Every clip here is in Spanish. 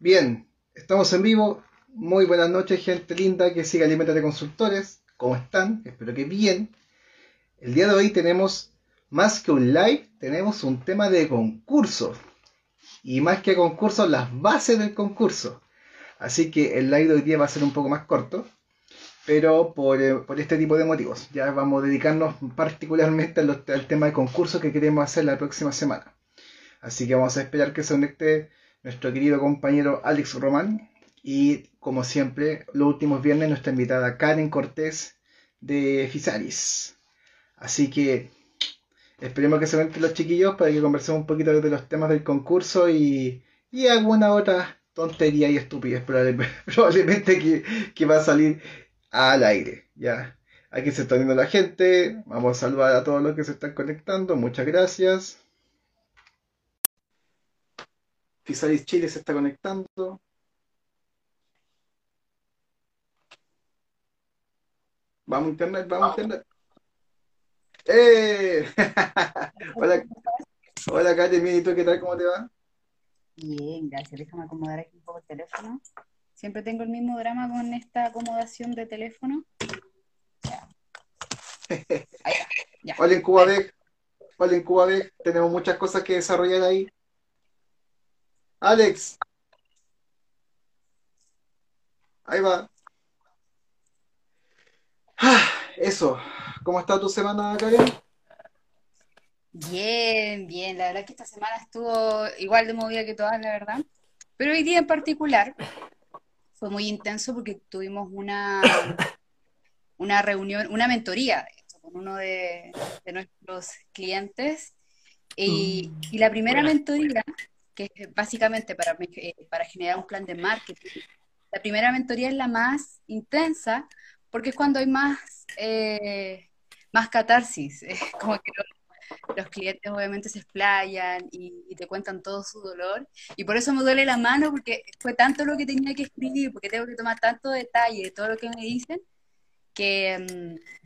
Bien, estamos en vivo. Muy buenas noches, gente linda que sigue Alimentate Consultores. ¿Cómo están? Espero que bien. El día de hoy tenemos más que un live, tenemos un tema de concurso. Y más que concurso, las bases del concurso. Así que el live de hoy día va a ser un poco más corto, pero por, eh, por este tipo de motivos. Ya vamos a dedicarnos particularmente al, al tema de concurso que queremos hacer la próxima semana. Así que vamos a esperar que se conecte nuestro querido compañero Alex Román y como siempre los últimos viernes nuestra invitada Karen Cortés de Fisaris. Así que esperemos que se conecten los chiquillos para que conversemos un poquito de los temas del concurso y, y alguna otra tontería y estupidez probablemente que, que va a salir al aire. Ya. Aquí se está viendo la gente. Vamos a saludar a todos los que se están conectando. Muchas gracias. Fisalis Chile se está conectando. Vamos a internet, vamos a internet. ¡Eh! hola, hola Katy, ¿y tú qué tal? ¿Cómo te va? Bien, gracias. Déjame acomodar aquí un poco el teléfono. Siempre tengo el mismo drama con esta acomodación de teléfono. Ya. Ahí va, ya. Hola en Cuba. Hola en Cuba. Tenemos muchas cosas que desarrollar ahí. Alex. Ahí va. Ah, eso. ¿Cómo está tu semana, Karen? Bien, bien. La verdad que esta semana estuvo igual de movida que todas, la verdad. Pero hoy día en particular fue muy intenso porque tuvimos una, una reunión, una mentoría de hecho, con uno de, de nuestros clientes. Y, y la primera mentoría, que es básicamente para, eh, para generar un plan de marketing, la primera mentoría es la más intensa porque es cuando hay más, eh, más catarsis. Como que los, los clientes obviamente se explayan y, y te cuentan todo su dolor. Y por eso me duele la mano, porque fue tanto lo que tenía que escribir, porque tengo que tomar tanto detalle de todo lo que me dicen, que, mm,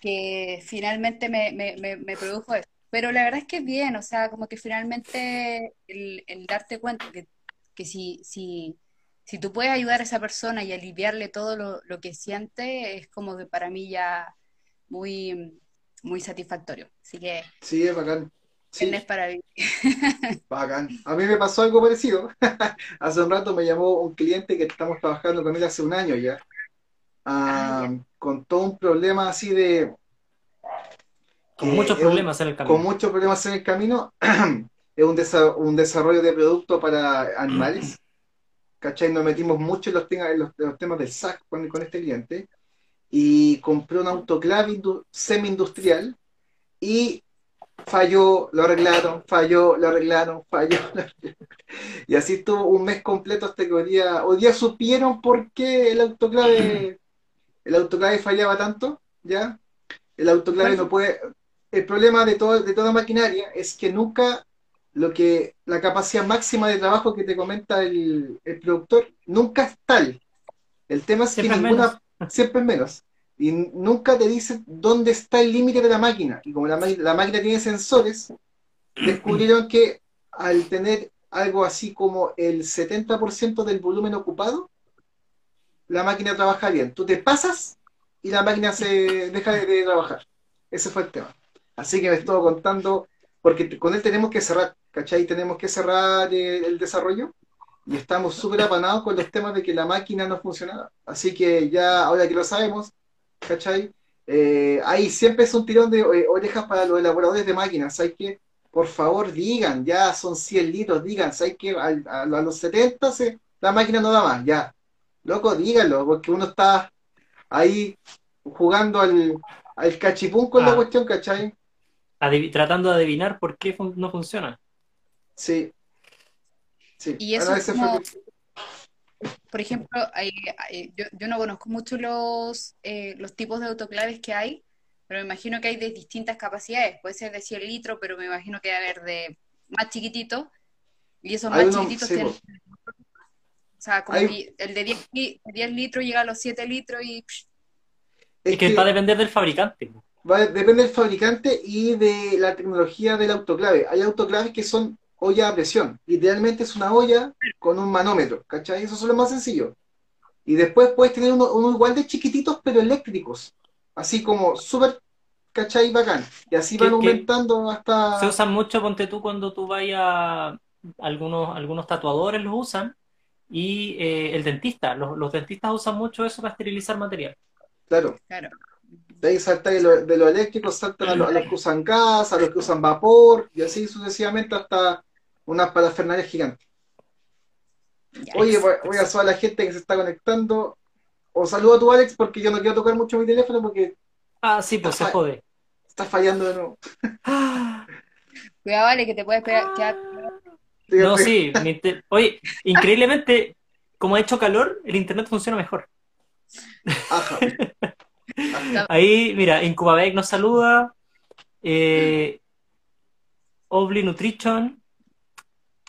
que finalmente me, me, me, me produjo eso. Pero la verdad es que es bien, o sea, como que finalmente el, el darte cuenta que, que si, si, si tú puedes ayudar a esa persona y aliviarle todo lo, lo que siente, es como que para mí ya muy, muy satisfactorio. Así que, Sí, es bacán. Sí, viernes para vivir. bacán. A mí me pasó algo parecido. Hace un rato me llamó un cliente que estamos trabajando con él hace un año ya. Ah, ah, ya. con todo un problema así de Con muchos problemas en el con camino. muchos problemas en el camino. Es un, desa- un desarrollo de producto para animales. ¿Cachai? Nos metimos mucho en los, temas- en los, en los temas del SAC con, con este cliente. Y compré un autoclave indu- semi-industrial y falló, lo arreglaron, falló, lo arreglaron, falló. lo arreglaron. Y así estuvo un mes completo hasta que hoy día, hoy día supieron por qué el autoclave, el autoclave fallaba tanto, ¿ya? El autoclave no puede. El problema de, todo, de toda maquinaria es que nunca lo que la capacidad máxima de trabajo que te comenta el, el productor nunca es tal. El tema es que Siempre es ninguna, siempre es menos. Y nunca te dice dónde está el límite de la máquina. Y como la, la máquina tiene sensores, descubrieron que al tener algo así como el 70% del volumen ocupado, la máquina trabaja bien. Tú te pasas y la máquina se deja de, de trabajar. Ese fue el tema. Así que me estuvo contando, porque con él tenemos que cerrar, ¿cachai? Tenemos que cerrar eh, el desarrollo y estamos súper apanados con los temas de que la máquina no funcionaba. Así que ya, ahora que lo sabemos, ¿cachai? Eh, ahí siempre es un tirón de eh, orejas para los elaboradores de máquinas. ¿Sabes qué? Por favor, digan, ya son 100 litros, digan, ¿sabes A, a los 70 se- la máquina no da más, ya. Loco, díganlo, porque uno está ahí jugando al, al cachipún con la Ah. cuestión, ¿cachai? Adiv- tratando de adivinar por qué fun- no funciona. Sí. Sí. Y eso Bueno, es fue por ejemplo, hay- hay- yo, yo no conozco mucho los, eh, los tipos de autoclaves que hay, pero me imagino que hay de distintas capacidades. Puede ser de 100 litros, pero me imagino que debe haber de más chiquititos. Y esos Hay más uno- chiquititos sí, tienen, o sea, como Hay- que el de 10, li- 10 litros llega a los 7 litros y es Es que que va a depender del fabricante. Va- depende del fabricante y de la tecnología del autoclave. Hay autoclaves que son olla a presión. Idealmente es una olla con un manómetro, ¿cachai? Eso es lo más sencillo. Y después puedes tener uno, uno igual de chiquititos, pero eléctricos. Así como súper, ¿cachai? Bacán. Y así ¿Qué- van aumentando hasta... Se usan mucho, ponte tú, cuando tú vayas, algunos, algunos tatuadores los usan, y eh, el dentista, los, los dentistas usan mucho eso para esterilizar material. Claro. Claro. De ahí salta de lo, de lo eléctrico, saltan a, lo- a los que usan gas, a los que usan vapor, y así sucesivamente hasta unas parafernalias gigantes. Oye, voy, voy a saludar a la gente que se está conectando. O saludo a tu Alex porque yo no quiero tocar mucho mi teléfono porque Ah, sí, pues se jode. está fallando de nuevo. Cuidado, vale, que te puedes pegar, quedar No, sí, oye, increíblemente, como ha hecho calor, el internet funciona mejor. Ajá. Ahí, mira, Incubabek nos saluda, eh, Obli Nutrition,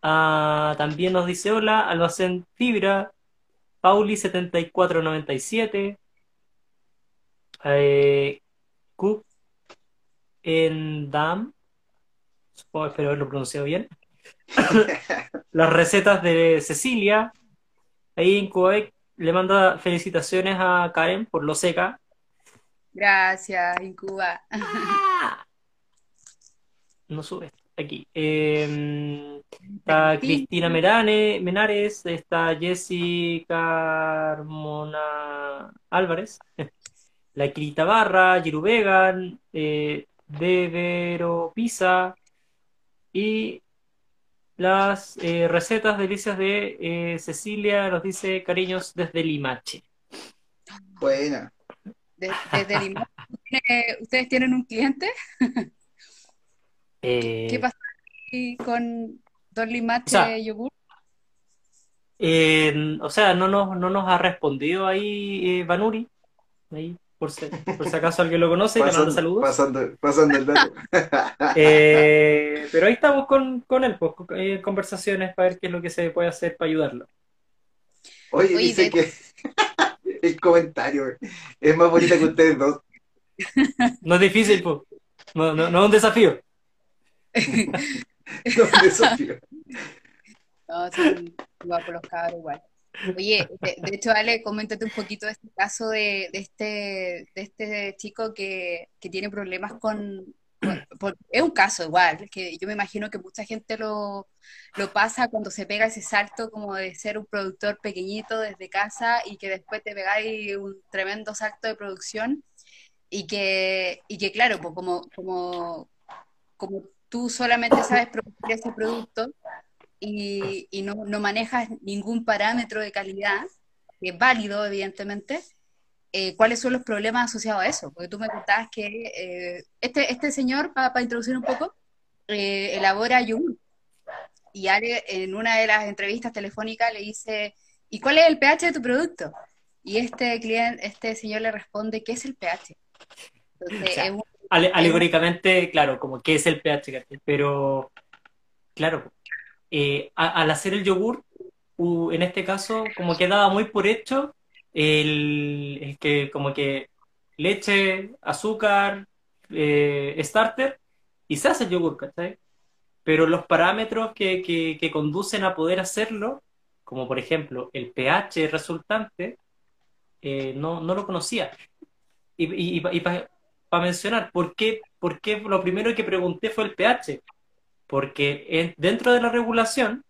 ah, también nos dice hola, Almacén Fibra, Pauli7497, eh, Cook Endam, supongo, espero haberlo pronunciado bien, las recetas de Cecilia, ahí Incubabek le manda felicitaciones a Karen por lo seca, Gracias, Incuba. No sube. Aquí. Eh, está Cristina Merane, Menares, está Jessy Carmona Álvarez, la Kirita Barra, Giru Vegan, eh, Devero Pisa y las eh, recetas delicias de eh, Cecilia nos dice cariños desde Limache. Buena. De- Desde Limón. ¿Tiene- ¿Ustedes tienen un cliente? Eh, ¿Qué pasa ahí con Don Limache O sea, Yogur? Eh, o sea, no nos, no nos ha respondido ahí eh, Banuri. Ahí, por si, por si acaso alguien lo conoce, le manda Pasando, saludos. pasando, pasando el dato. Eh, pero ahí estamos con, con él, pues, con- eh, conversaciones para ver qué es lo que se puede hacer para ayudarlo. Oye, Oye, dice de- que el comentario es más bonita que ustedes dos. No es difícil, pues. No, no, no es un desafío. No, un desafío. No, son guapos los cabros igual. Oye, de, de hecho, Ale, coméntate un poquito de este caso de, de este, de este chico que, que tiene problemas con, por- es un caso igual, que yo me imagino que mucha gente lo, lo pasa cuando se pega ese salto como de ser un productor pequeñito desde casa y que después te pegáis un tremendo salto de producción y que, y que claro, pues como, como, como tú solamente sabes producir ese producto, y, y no, no manejas ningún parámetro de calidad, que es válido, evidentemente, eh, ¿cuáles son los problemas asociados a eso? Porque tú me contabas que eh, este, este señor, para introducir un poco, eh, elabora yogur. Y Ale, en una de las entrevistas telefónicas, le dice, ¿y cuál es el pH de tu producto? Y este cliente, este señor le responde, ¿qué es el pH? Entonces, O sea, es un- Ale- alegóricamente, claro, como qué es el pH, pero claro, eh, a- al hacer el yogur, en este caso, como que daba muy por hecho el, que como que leche, azúcar, eh, starter, y se hace el yogur, ¿cachai? Pero los parámetros que, que, que conducen a poder hacerlo, como por ejemplo el pH resultante, eh, no, no lo conocía. Y, y, para mencionar, ¿por qué, ¿por qué lo primero que pregunté fue el pH? Porque en- dentro de la regulación,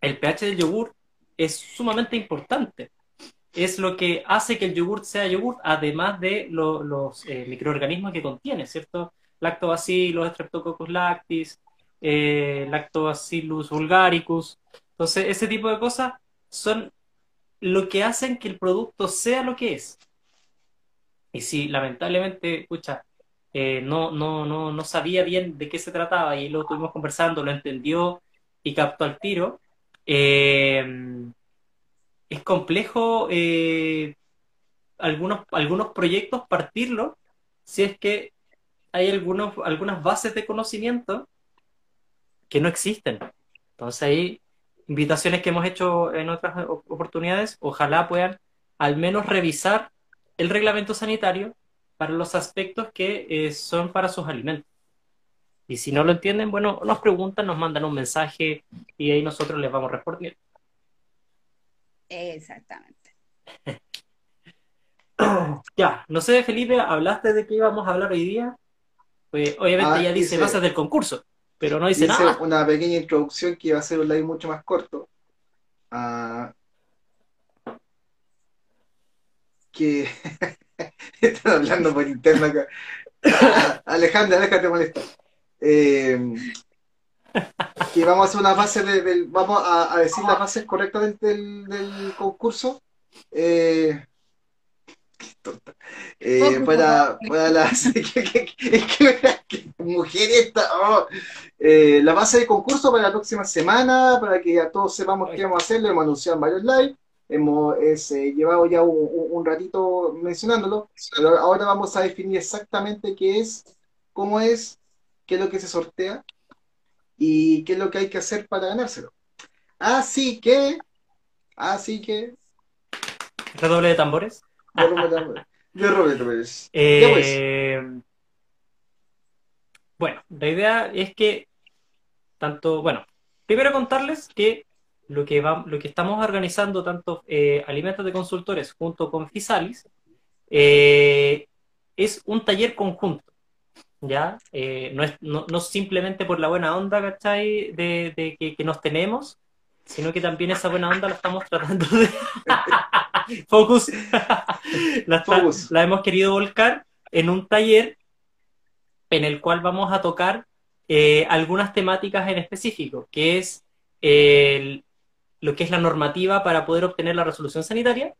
el pH del yogur es sumamente importante. Es lo que hace que el yogur sea yogur, además de lo- los eh, microorganismos que contiene, ¿cierto? Lactobacillus, Streptococcus lactis, eh, Lactobacillus vulgaricus. Entonces, ese tipo de cosas son lo que hacen que el producto sea lo que es. Y si lamentablemente, escucha, no, no, no, no sabía bien de qué se trataba y lo estuvimos conversando, lo entendió y captó al tiro, eh, es complejo eh, algunos, algunos proyectos partirlo si es que hay algunos, algunas bases de conocimiento que no existen. Entonces ahí, invitaciones que hemos hecho en otras oportunidades, ojalá puedan al menos revisar el reglamento sanitario para los aspectos que eh, son para sus alimentos. Y si no lo entienden, bueno, nos preguntan, nos mandan un mensaje y ahí nosotros les vamos respondiendo. Exactamente. ya, no sé, Felipe, ¿hablaste de qué íbamos a hablar hoy día? Pues obviamente Ah, ya dice bases del concurso, pero no dice Hice nada. una pequeña introducción que iba a ser un live mucho más corto. Ah, que están hablando por interno acá. Alejandra, déjate molestar. Eh, que vamos a hacer una base de- del, vamos a, a decir las bases correctas del, del- del concurso. Eh, qué tonta. Eh, para, para las que, que- que- es que, que mujer esta, oh. Eh, la base de concurso para la próxima semana, para que ya todos sepamos qué vamos a hacer, lo hemos anunciado en varios live, hemos es, eh, llevado ya un, un- un ratito mencionándolo, pero ahora vamos a definir exactamente qué es, cómo es, qué es lo que se sortea y qué es lo que hay que hacer para ganárselo. Así que, así que, Redoble de tambores. Roberto yo Roberto Pérez. Ya pues. Eh, bueno, la idea es que tanto, bueno, primero contarles que lo que va, lo que estamos organizando tanto eh, Alimentos de Consultores junto con Fisalis eh, es un taller conjunto, ¿ya? Eh, no es no, no simplemente por la buena onda, ¿cachai? De, de que, que nos tenemos, sino que también esa buena onda la estamos tratando de... Focus. la, está- Focus. la hemos querido volcar en un taller en el cual vamos a tocar eh, algunas temáticas en específico, que es el- lo que es la normativa para poder obtener la resolución sanitaria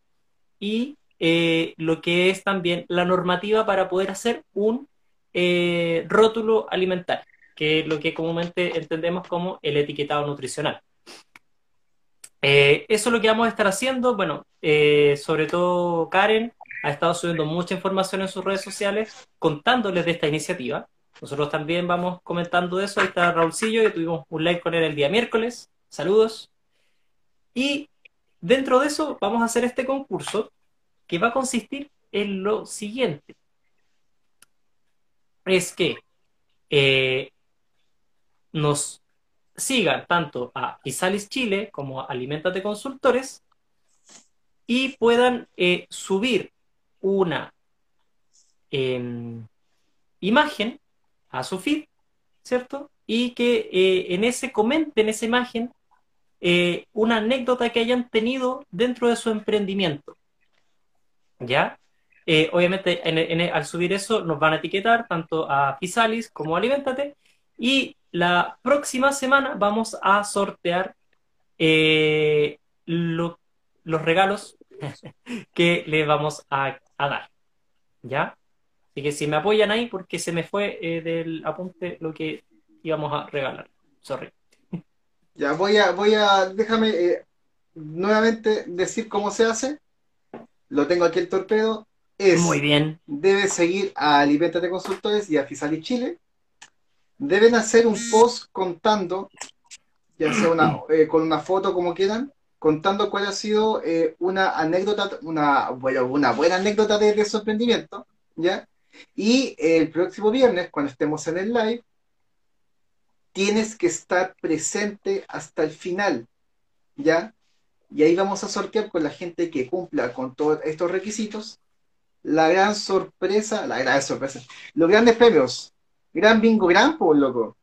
y eh, lo que es también la normativa para poder hacer un eh, rótulo alimentario, que es lo que comúnmente entendemos como el etiquetado nutricional. Eh, eso es lo que vamos a estar haciendo. Bueno, eh, sobre todo Karen ha estado subiendo mucha información en sus redes sociales contándoles de esta iniciativa. Nosotros también vamos comentando eso. Ahí está Raulcillo, que tuvimos un live con él el día miércoles. Saludos. Y dentro de eso vamos a hacer este concurso que va a consistir en lo siguiente. Es que eh, nos sigan tanto a Isalis Chile como a Alimentate Consultores y puedan eh, subir una em, imagen a su feed, ¿cierto? Y que eh, en ese comenten esa imagen una anécdota que hayan tenido dentro de su emprendimiento. ¿Ya? Eh, obviamente, en- en- al subir eso, nos van a etiquetar tanto a Fisalis como a Alimentate. Y la próxima semana vamos a sortear eh, lo- los regalos que le vamos a, a dar. ¿Ya? Así que si me apoyan ahí, porque se me fue eh, del apunte lo que íbamos a regalar. Sorry. Ya voy a, voy a, déjame eh, nuevamente decir cómo se hace. Lo tengo aquí el torpedo. Es, Muy bien. debes seguir a Alimentate Consultores y a Fisalis Chile. Deben hacer un post contando, ya sea una, eh, con una foto como quieran, contando cuál ha sido eh, una anécdota, una, bueno, una buena anécdota de, de su emprendimiento, ¿ya? Y el próximo viernes, cuando estemos en el live, tienes que estar presente hasta el final, ¿ya? Y ahí vamos a sortear con la gente que cumpla con todos estos requisitos la gran sorpresa, la gran sorpresa, los grandes premios. Gran bingo, gran, por loco.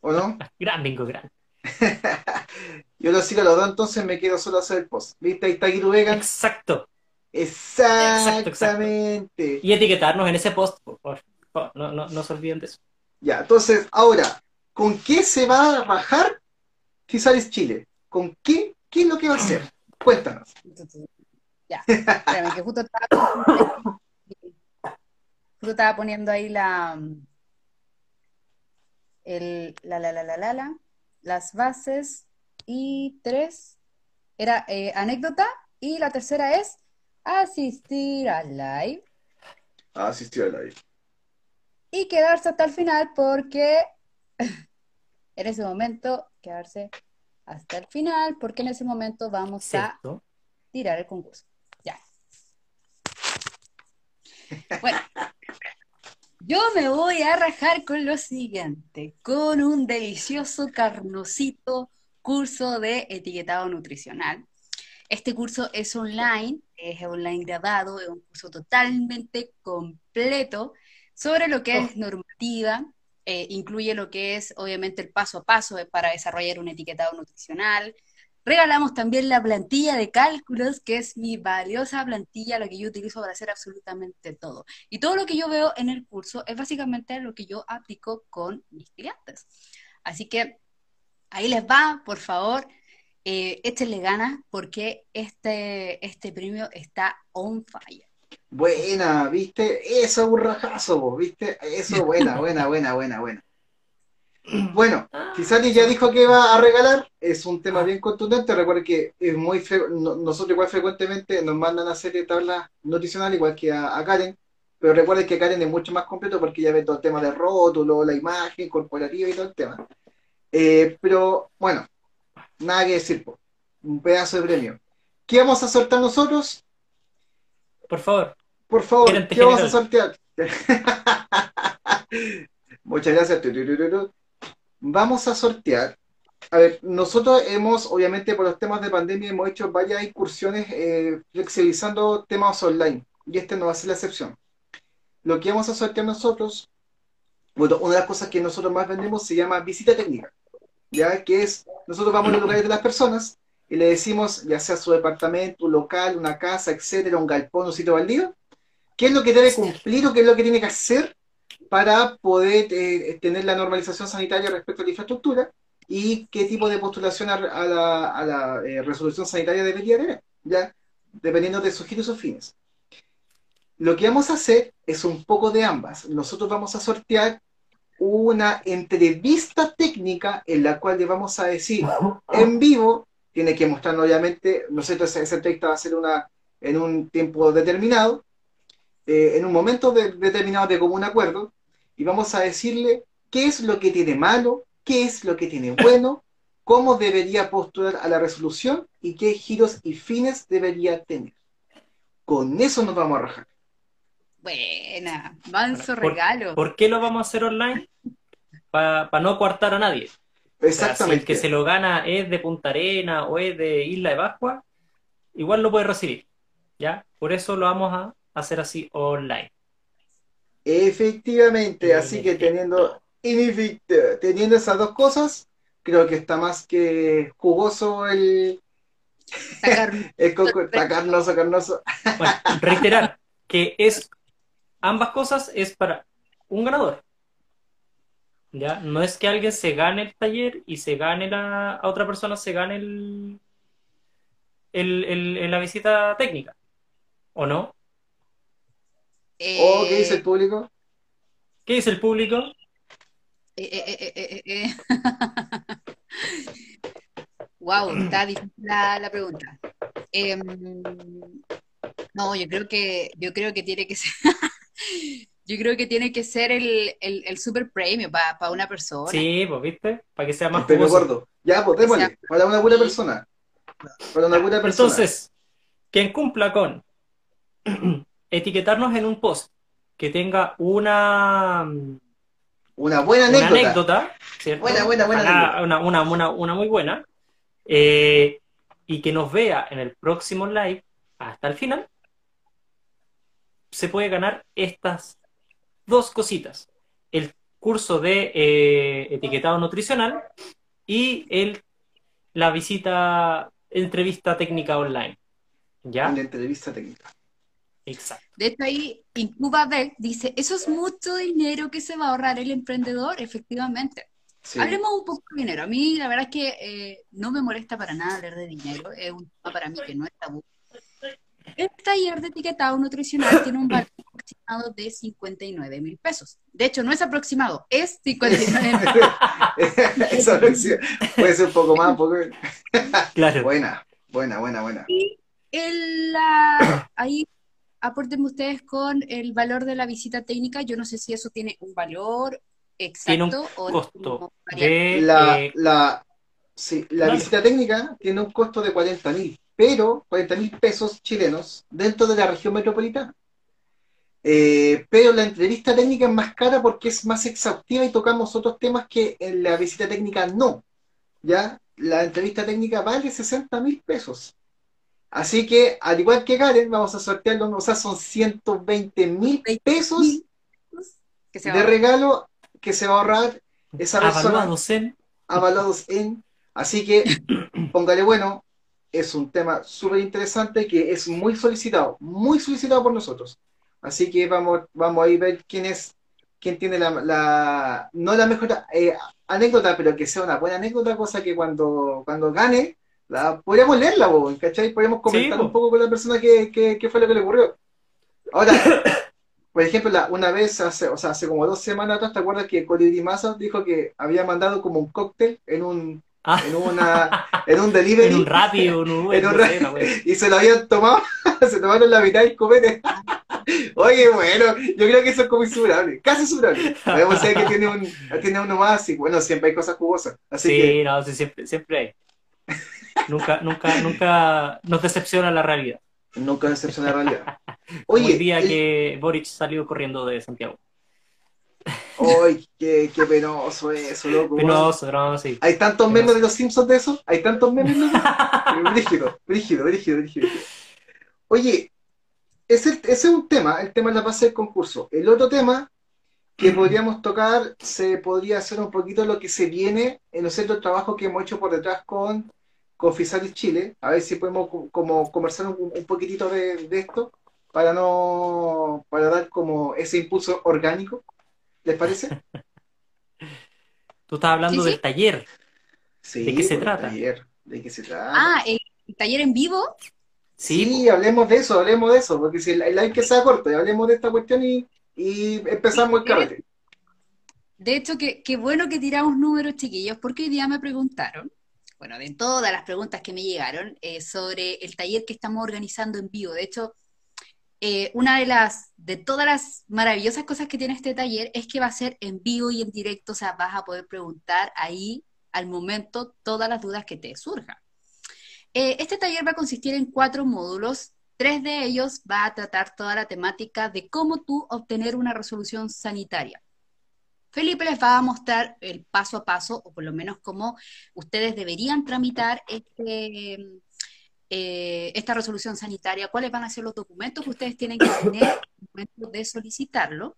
¿O no? Gran bingo, gran. Yo lo sigo a los dos, entonces me quedo solo a hacer el post. ¿Viste? Ahí está Giru Vegan. Exacto. Exactamente. Y etiquetarnos en ese post, por favor. No, no, no se olviden de eso. Ya, entonces, ahora, ¿con qué se va a bajar Fisalis Chile? ¿Con qué? ¿Qué es lo que va a hacer? Cuéntanos. Ya, espérame, que justo estaba, justo estaba poniendo ahí la, el, la, la, la, la, la, la, las bases y tres era eh, anécdota y la tercera es asistir al live asistió al live. y quedarse hasta el final porque en ese momento quedarse hasta el final porque en ese momento vamos a tirar el concurso. Ya. Bueno, Yo me voy a rajar con lo siguiente, con un delicioso carnosito curso de etiquetado nutricional. Este curso es online, es online grabado, es un curso totalmente completo sobre lo que es Oh. normativa, eh, incluye lo que es obviamente el paso a paso para desarrollar un etiquetado nutricional. Regalamos también la plantilla de cálculos, que es mi valiosa plantilla, la que yo utilizo para hacer absolutamente todo. Y todo lo que yo veo en el curso es básicamente lo que yo aplico con mis clientes. Así que ahí les va, por favor, eh, échenle ganas porque este, este premio está on fire. Buena, ¿viste? Eso es un rajazo, vos, ¿viste? Eso, buena, buena, buena, buena, buena. Bueno, Kisani ya dijo que va a regalar, es un tema bien contundente, recuerden que es muy fre- no- nosotros igual frecuentemente nos mandan a hacer tablas nutricionales igual que a, a Karen, pero recuerden que Karen es mucho más completo porque ya ve todo el tema de rótulo, la imagen corporativa y todo el tema. Eh, pero bueno, nada que decir, po. un pedazo de premio. ¿Qué vamos a sortear nosotros? Por favor, Por favor, ¿qué vamos a sortear? Muchas gracias. Vamos a sortear. A ver, nosotros hemos, obviamente por los temas de pandemia, hemos hecho varias incursiones eh, flexibilizando temas online. Y este no va a ser la excepción. Lo que vamos a sortear nosotros, bueno, una de las cosas que nosotros más vendemos se llama visita técnica. Ya que es, nosotros vamos a los lugares de las personas y le decimos, ya sea su departamento, un local, una casa, etcétera, un galpón, un sitio baldío, qué es lo que debe cumplir o qué es lo que tiene que hacer para poder eh, tener la normalización sanitaria respecto a la infraestructura y qué tipo de postulación a, a la, a la, eh, resolución sanitaria debería tener, ya dependiendo de sus giros sus fines. Lo que vamos a hacer es un poco de ambas. Nosotros vamos a sortear una entrevista técnica en la cual le vamos a decir en vivo, tiene que mostrar obviamente, nosotros esa entrevista va a ser una, en un tiempo determinado, eh, en un momento de- determinado de común acuerdo, y vamos a decirle qué es lo que tiene malo, qué es lo que tiene bueno, cómo debería postular a la resolución y qué giros y fines debería tener. Con eso nos vamos a rajar. Buena, manso Por- regalo. ¿por qué lo vamos a hacer online? Para no coartar a nadie. O sea, si el Exactamente. que se lo gana es de Punta Arena o es de Isla de Pascua, igual lo puede recibir. ¿Ya? Por eso lo vamos a hacer así online. Efectivamente, así que teniendo, teniendo esas dos cosas, creo que está más que jugoso el, el coco, está carnoso, carnoso. Bueno, reiterar que es ambas cosas es para un ganador. ¿Ya? No es que alguien se gane el taller y se gane la, a otra persona se gane el, el, el- el- la visita técnica. ¿O no? ¿O qué dice el eh, público? ¿Qué dice el público? eh, eh, eh, eh, eh, eh. Wow, está difícil la, la pregunta. Em, no, yo creo que yo creo que tiene que ser yo creo que tiene que ser el, el, el super premio para una persona. Sí, pues, ¿viste? Para que sea más premio jugoso. gordo. Ya, pues démosle, para una buena persona. Para una buena persona. Entonces, quien cumpla con etiquetarnos en un post que tenga una, una buena una anécdota. ¿cierto? Buena, buena, buena anécdota. Una, una, una, una muy buena, eh, y que nos vea en el próximo live hasta el final, se puede ganar estas dos cositas. El curso de eh, etiquetado nutricional y el, la visita, entrevista técnica online. ¿Ya? Una entrevista técnica. Exacto. De hecho, ahí Incubabel dice, eso es mucho dinero que se va a ahorrar el emprendedor, efectivamente. Sí. Hablemos un poco de dinero. A mí la verdad es que eh, no me molesta para nada hablar de dinero, es un tema para mí que no es tabú. El taller de etiquetado nutricional tiene un valor aproximado de 59 mil pesos. De hecho, no es aproximado, es 59 mil. Versión puede ser un poco más, un poco. Claro. Buena, buena, buena, buena. El, la- ahí apórtenme ustedes con el valor de la visita técnica. Yo no sé si eso tiene un valor Tiene un exacto o costo de La, eh, la, sí, la visita técnica tiene un costo de 40 mil, pero 40 mil pesos chilenos dentro de la región metropolitana. Eh, pero la entrevista técnica es más cara porque es más exhaustiva y tocamos otros temas que en la visita técnica no. ¿Ya? La entrevista técnica vale 60 mil pesos. Así que, al igual que Karen, vamos a sortearlo, o sea, son 120 mil pesos de regalo que se va a ahorrar esa persona. Avaluados en. Avalados en. Así que, póngale bueno, es un tema súper interesante que es muy solicitado, muy solicitado por nosotros. Así que vamos, vamos a ir a ver quién es, quién tiene la, no la mejor eh, anécdota, pero que sea una buena anécdota, cosa que cuando, cuando gane, podríamos leerla, ¿cachai? Podríamos comentar un poco con la persona que, que, fue lo que le ocurrió. Ahora, por ejemplo, la, una vez, hace, o sea, hace como dos semanas atrás, ¿te acuerdas que Colibri Massa dijo que había mandado como un cóctel en un, ah. en, una, en un delivery. en un rápido, un Uber, y se lo habían tomado, se tomaron la mitad del copete. Oye, bueno, yo creo que eso es como insuperable, casi insuperable. Podemos ser que tiene, un, tiene uno más y bueno, siempre hay cosas jugosas. Así sí, no, sí, siempre, siempre hay. Nunca, nunca, nunca nos decepciona la realidad. Nunca decepciona la realidad. Oye, el día que Boric salió corriendo de Santiago. ¡Ay, qué, qué penoso eso, loco! Penoso, no, sí. ¿Hay tantos memes de los Simpsons de eso? ¿Hay tantos memes? brígido, brígido, brígido, brígido. Oye, ese, es un tema, el tema de la base del concurso. El otro tema que podríamos tocar se podría hacer un poquito lo que se viene en los centros de trabajo que hemos hecho por detrás con, con Fisalis Chile. A ver si podemos como conversar un, poquitito de, esto para no para dar como ese impulso orgánico. ¿Les parece? Tú estás hablando del taller. ¿De qué se trata? ¿De qué se trata? Ah, el taller en vivo. Sí, hablemos de eso, hablemos de eso, porque si el, like que sea corto, hablemos de esta cuestión y, empezamos el carrete. De hecho, qué bueno que tiramos números, chiquillos, porque hoy día me preguntaron, bueno, de todas las preguntas que me llegaron, eh, sobre el taller que estamos organizando en vivo. De hecho, eh, una de las, de todas las maravillosas cosas que tiene este taller es que va a ser en vivo y en directo, o sea, vas a poder preguntar ahí al momento todas las dudas que te surjan. Eh, este taller va a consistir en cuatro módulos. Tres de ellos va a tratar toda la temática de cómo tú obtener una resolución sanitaria. Felipe les va a mostrar el paso a paso, o por lo menos cómo ustedes deberían tramitar este, eh, esta resolución sanitaria, cuáles van a ser los documentos que ustedes tienen que tener al momento de solicitarlo.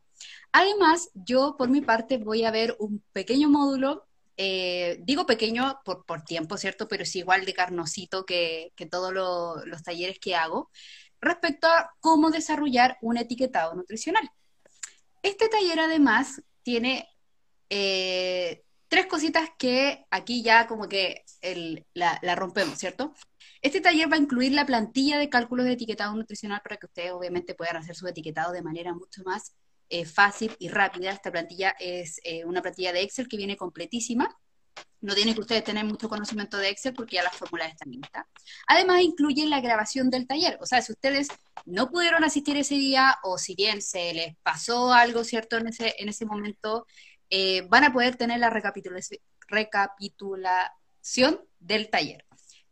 Además, yo por mi parte voy a ver un pequeño módulo eh, digo pequeño por, tiempo, ¿cierto? Pero es igual de carnosito que, todos los talleres que hago, respecto a cómo desarrollar un etiquetado nutricional. Este taller además tiene eh, tres cositas que aquí ya como que la, rompemos, ¿cierto? Este taller va a incluir la plantilla de cálculos de etiquetado nutricional para que ustedes obviamente puedan hacer su etiquetado de manera mucho más eh, fácil y rápida. Esta plantilla es eh, una plantilla de Excel que viene completísima. No tienen que ustedes tener mucho conocimiento de Excel porque ya las fórmulas están listas. Además, incluye la grabación del taller. O sea, si ustedes no pudieron asistir ese día o si bien se les pasó algo, ¿cierto? En ese, en ese momento, eh, van a poder tener la recapitulación del taller.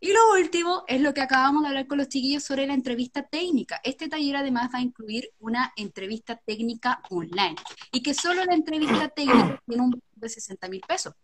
Y lo último es lo que acabamos de hablar con los chiquillos sobre la entrevista técnica. Este taller además va a incluir una entrevista técnica online y que solo la entrevista técnica tiene un de 60 mil pesos.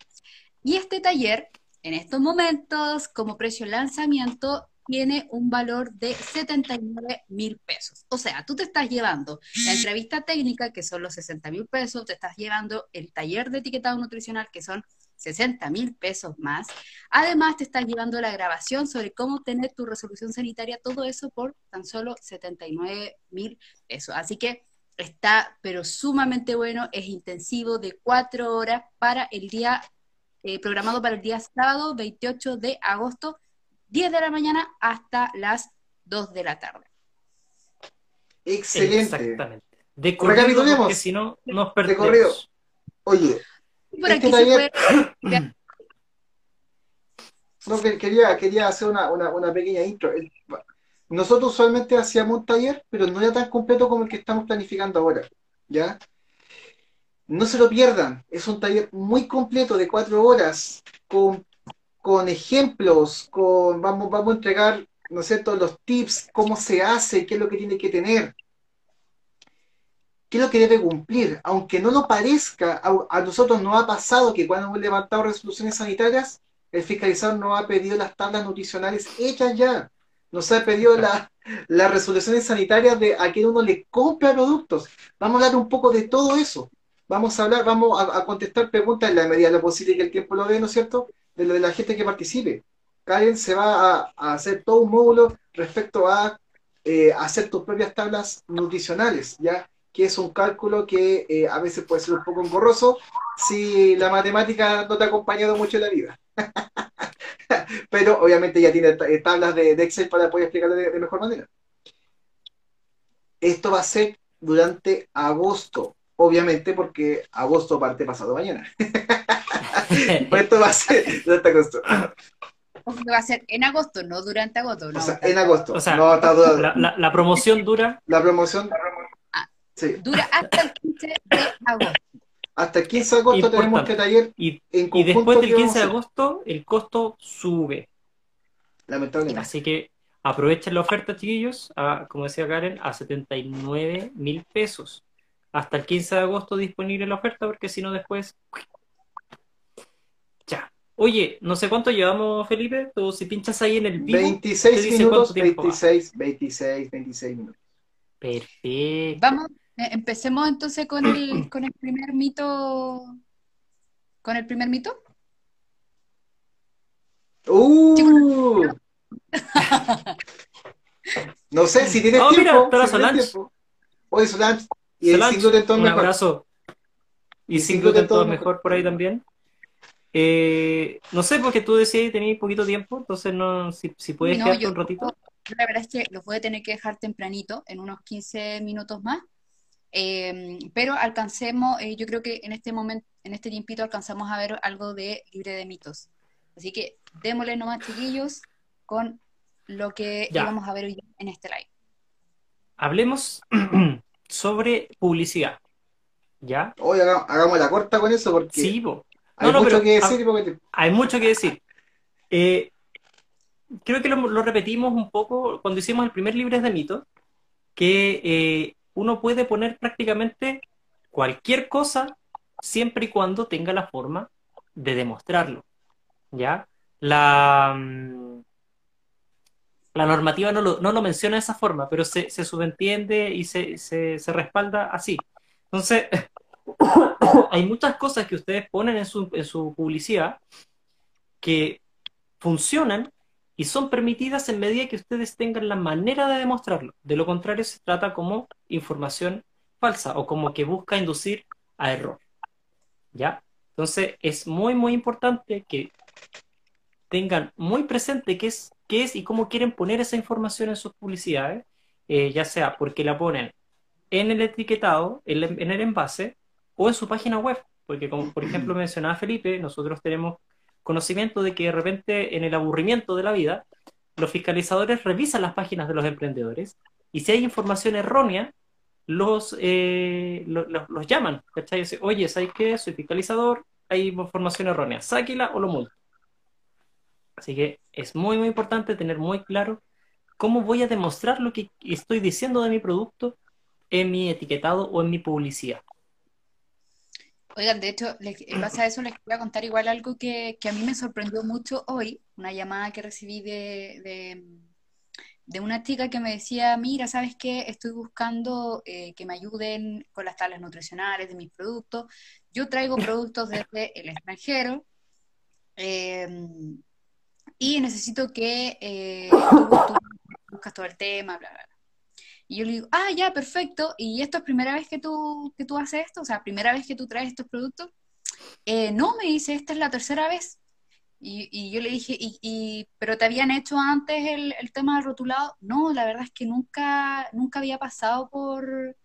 Y este taller, en estos momentos, como precio lanzamiento, tiene un valor de 79 mil pesos. O sea, tú te estás llevando la entrevista técnica, que son los 60 mil pesos, te estás llevando el taller de etiquetado nutricional, que son 60 mil pesos más. Además, te están llevando la grabación sobre cómo obtener tu resolución sanitaria, todo eso por tan solo 79 mil pesos. Así que está, pero sumamente bueno, es intensivo de cuatro horas para el día, eh, programado para el día sábado 28 de agosto, 10 de la mañana hasta las 2 de la tarde. Excelente. Exactamente. De corrido, porque si no, nos perdemos. De corrido. Oye, por este taller... no, quería, quería hacer una, una, pequeña intro. Nosotros usualmente hacíamos un taller, pero no era tan completo como el que estamos planificando ahora. ¿Ya? No se lo pierdan. Es un taller muy completo de cuatro horas, con, con ejemplos, con vamos, vamos a entregar, ¿no todos los tips, cómo se hace, qué es lo que tiene que tener. qué es lo que debe cumplir. Aunque no lo parezca, a, nosotros no ha pasado que cuando hemos levantado resoluciones sanitarias, el fiscalizador no ha pedido las tablas nutricionales hechas ya. Nos ha pedido las resoluciones sanitarias de a quien uno le compra productos. Vamos a hablar un poco de todo eso. Vamos a hablar, vamos a, contestar preguntas en la medida de lo posible que el tiempo lo dé, ¿no es cierto? De lo de la gente que participe. Karen se va a, hacer todo un módulo respecto a eh, hacer tus propias tablas nutricionales, ¿ya? Que es un cálculo que eh, a veces puede ser un poco engorroso si la matemática no te ha acompañado mucho en la vida. Pero obviamente ya tiene eh, tablas de, Excel para poder explicarlo de, mejor manera. Esto va a ser durante agosto, obviamente porque agosto parte pasado mañana. esto va a ser durante agosto. va a ser en agosto, no durante agosto. o sea, en agosto. O sea, la, promoción dura. La promoción ah, dura hasta el 15 de agosto. Hasta el 15 de agosto tenemos este taller. Y, y después del 15 de agosto, el costo sube. Lamentablemente. Así que aprovechen la oferta, chiquillos, a, como decía Karen, a 79 mil pesos. Hasta el 15 de agosto disponible la oferta, porque si no después... Ya. Oye, no sé cuánto llevamos, Felipe. Tú, si pinchas ahí en el vivo, 26 minutos, 26, 26, 26 minutos. Perfecto. Vamos, eh, empecemos entonces con el, con el primer mito. ¿Con el primer mito? Uh. no sé si tienes oh, tiempo. Mira, si Solange. Oye, Solange. Y el sin gluten todo un mejor. abrazo. Y, sin gluten todo mejor por ahí también. Eh, no sé, porque tú decías que tenías poquito tiempo, entonces no, si, si puedes no, quedarte un ratito. La verdad es que lo voy a tener que dejar tempranito, en unos 15 minutos más. Eh, pero alcancemos, eh, yo creo que en este momento, en este tiempito alcanzamos a ver algo de libre de mitos. Así que démosle nomás, chiquillos, con lo que vamos a ver hoy en este live. Hablemos sobre publicidad. ¿Ya? Hoy hagamos la corta con eso porque sí, hay, mucho que decir, hay mucho que decir. creo que lo, repetimos un poco cuando hicimos el primer Libres de Mitos, que eh, uno puede poner prácticamente cualquier cosa siempre y cuando tenga la forma de demostrarlo. ¿Ya? La, mm, la normativa no lo, no lo menciona de esa forma, pero se, se subentiende y se, se, se respalda así. Entonces, hay muchas cosas que ustedes ponen en su, en su publicidad que funcionan y son permitidas en medida que ustedes tengan la manera de demostrarlo. De lo contrario, se trata como información falsa o como que busca inducir a error. ¿Ya? Entonces, es muy, muy importante que tengan muy presente qué es, qué es y cómo quieren poner esa información en sus publicidades, eh, ya sea porque la ponen en el etiquetado, en el envase, o en su página web. Porque, como por ejemplo mencionaba Felipe, nosotros tenemos conocimiento de que de repente en el aburrimiento de la vida, los fiscalizadores revisan las páginas de los emprendedores y si hay información errónea, los, eh, los, llaman. ¿cachai? Oye, ¿sabes qué? Soy fiscalizador, hay información errónea, sáquila o lo multo. Así que es muy, muy importante tener muy claro cómo voy a demostrar lo que estoy diciendo de mi producto en mi etiquetado o en mi publicidad. Oigan, de hecho, en base a eso les voy a contar igual algo que, a mí me sorprendió mucho hoy, una llamada que recibí de, de, una chica que me decía, mira, ¿sabes qué? Estoy buscando eh, que me ayuden con las tablas nutricionales de mis productos. Yo traigo productos desde el extranjero em, y necesito que eh, tú, buscas todo el tema, bla, bla, bla. Y yo le digo, ah, ya, perfecto. ¿Y esto es primera vez que tú, que tú haces esto? O sea, primera vez que tú traes estos productos. Eh, no, me dice, esta es la tercera vez. Y, yo le dije, y, ¿pero te habían hecho antes el, el tema del rotulado? No, la verdad es que nunca, nunca había pasado por,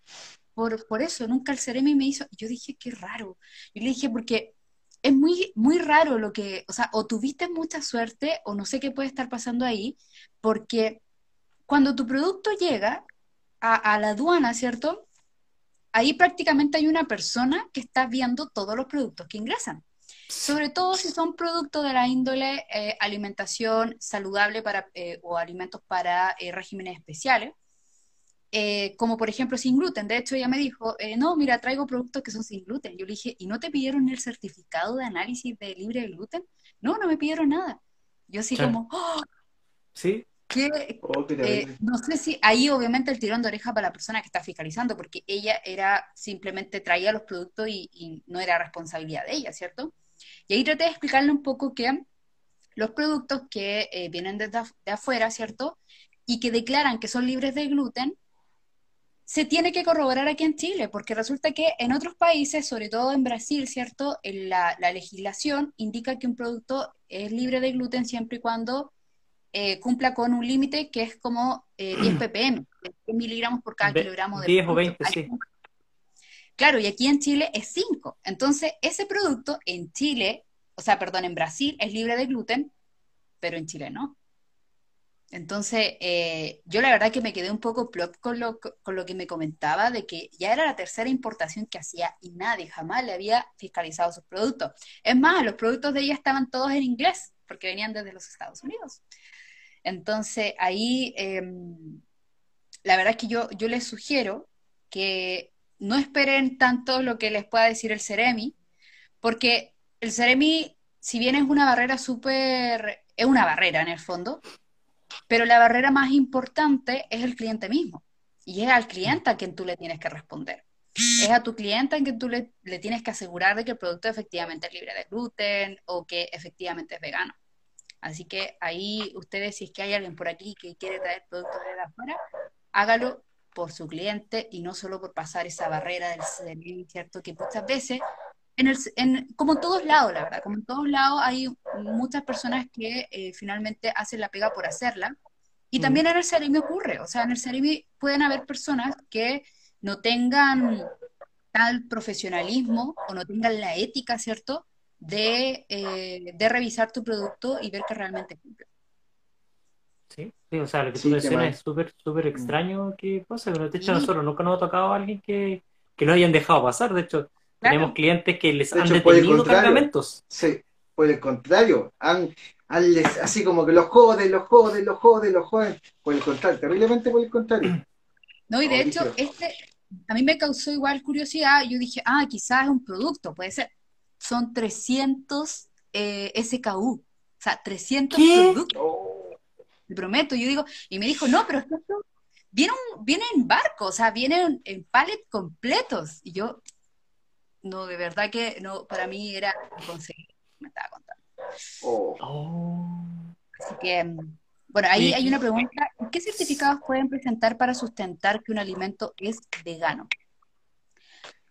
por, por eso, nunca el Ceremi me hizo. Yo dije, qué raro. Yo le dije, porque es muy, muy raro lo que, o sea, o tuviste mucha suerte o no sé qué puede estar pasando ahí, porque cuando tu producto llega, a, la aduana, ¿cierto? Ahí prácticamente hay una persona que está viendo todos los productos que ingresan. Sobre todo si son productos de la índole eh, alimentación saludable para, eh, o alimentos para eh, regímenes especiales. Eh, como por ejemplo sin gluten. De hecho, ella me dijo, eh, no, mira, traigo productos que son sin gluten. Yo le dije, ¿y no te pidieron el certificado de análisis de libre de gluten? No, no me pidieron nada. Yo así como, ¡oh! Sí. que, eh, no sé si ahí obviamente el tirón de oreja para la persona que está fiscalizando, porque ella era simplemente traía los productos y, no era responsabilidad de ella, ¿cierto? Y ahí traté de explicarle un poco que los productos que vienen de, de afuera, ¿cierto? Y que declaran que son libres de gluten, se tiene que corroborar aquí en Chile, porque resulta que en otros países, sobre todo en Brasil, ¿cierto? La, la legislación indica que un producto es libre de gluten siempre y cuando eh, cumpla con un límite que es como 10 eh, ppm, 10 miligramos por cada kilogramo de 10 o 20, sí. Claro, y aquí en Chile es 5. Entonces, ese producto en Chile, o sea, perdón, en Brasil es libre de gluten, pero en Chile no. Entonces, eh, yo la verdad que me quedé un poco plop con lo, con lo que me comentaba de que ya era la tercera importación que hacía y nadie jamás le había fiscalizado sus productos. Es más, los productos de ella estaban todos en inglés porque venían desde los Estados Unidos. Entonces, ahí, em, la verdad es que yo, yo les sugiero que no esperen tanto lo que les pueda decir el Ceremi, porque el Ceremi, si bien es una barrera súper, es una barrera en el fondo, pero la barrera más importante es el cliente mismo. Y es al cliente a quien tú le tienes que responder. Es a tu cliente a quien tú le, tienes que asegurar de que el producto efectivamente es libre de gluten o que efectivamente es vegano. Así que ahí ustedes, si es que hay alguien por aquí que quiere traer productos de afuera, hágalo por su cliente y no solo por pasar esa barrera del ¿cierto? Que muchas veces en como en todos lados, la verdad, como en todos lados hay muchas personas que eh, finalmente hacen la pega por hacerla. Y mm. también en el Ceremi ocurre, o sea, en el Ceremi pueden haber personas que no tengan tal profesionalismo o no tengan la ética, ¿cierto?, de, eh, de revisar tu producto y ver que realmente cumple. Sí, sí, o sea, lo que tú mencionas es súper, súper extraño que pasa, que de hecho nosotros nunca nos ha tocado a alguien que, que lo hayan dejado pasar, de hecho, tenemos clientes que les han detenido cargamentos. Sí, por el contrario, han, así como que los joden, los joden, los joden, los joden. Por el contrario, terriblemente por el contrario. No, y de hecho, este a mí me causó igual curiosidad. Yo dije, ah, quizás es un producto, puede ser. Son 300 eh, SKU. O sea, 300 productos. Oh. Te prometo. Yo digo, y me dijo, no, pero esto viene, viene en barco, o sea, vienen en pallet completos. Y yo, no, de verdad que no, para mí era conseguir, me estaba contando. Oh. Así que, mm, bueno, ahí hay una pregunta. ¿Qué certificados pueden presentar para sustentar que un alimento es vegano?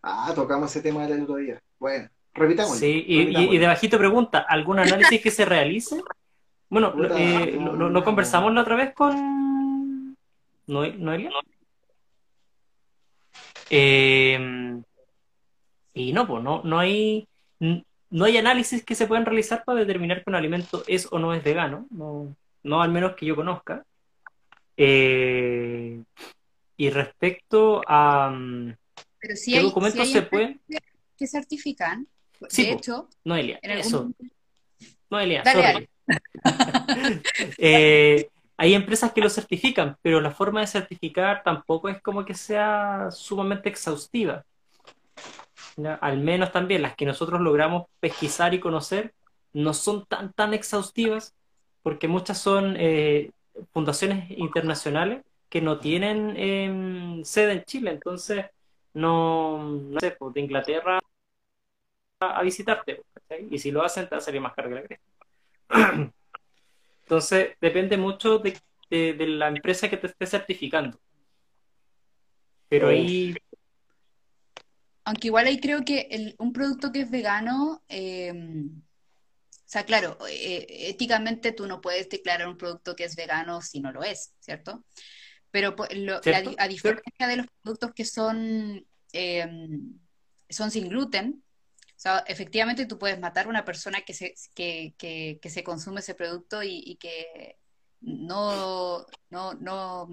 Ah, tocamos ese tema del otro día. Bueno, repitamos. Sí, y, de bajito pregunta, ¿algún análisis que se realice? Bueno, lo, eh, conversamos la otra vez con Noelia. Eh, y no, pues no, no hay no hay análisis que se puedan realizar para determinar que un alimento es o no es vegano, no, no al menos que yo conozca. Eh, y respecto a mm, Pero si qué documentos se pueden que certifican, sí, de hecho, Noelia, eso. Noelia, sorry. eh, hay empresas que lo certifican, pero la forma de certificar tampoco es como que sea sumamente exhaustiva al menos también las que nosotros logramos pesquisar y conocer, no son tan, tan exhaustivas, porque muchas son eh, fundaciones internacionales que no tienen em, sede en Chile, entonces no, no sé, pues, de Inglaterra a, visitarte, y si lo hacen te va a salir más caro que la cresta. Entonces, depende mucho de, de, la empresa que te esté certificando. Pero ahí aunque igual ahí creo que un producto que es vegano, em, o sea, claro, eh, éticamente tú no puedes declarar un producto que es vegano si no lo es, ¿cierto? Pero a diferencia de los productos que son, em, son sin gluten, o sea, efectivamente tú puedes matar a una persona que se, que, que, se consume ese producto y, y que no, no, no,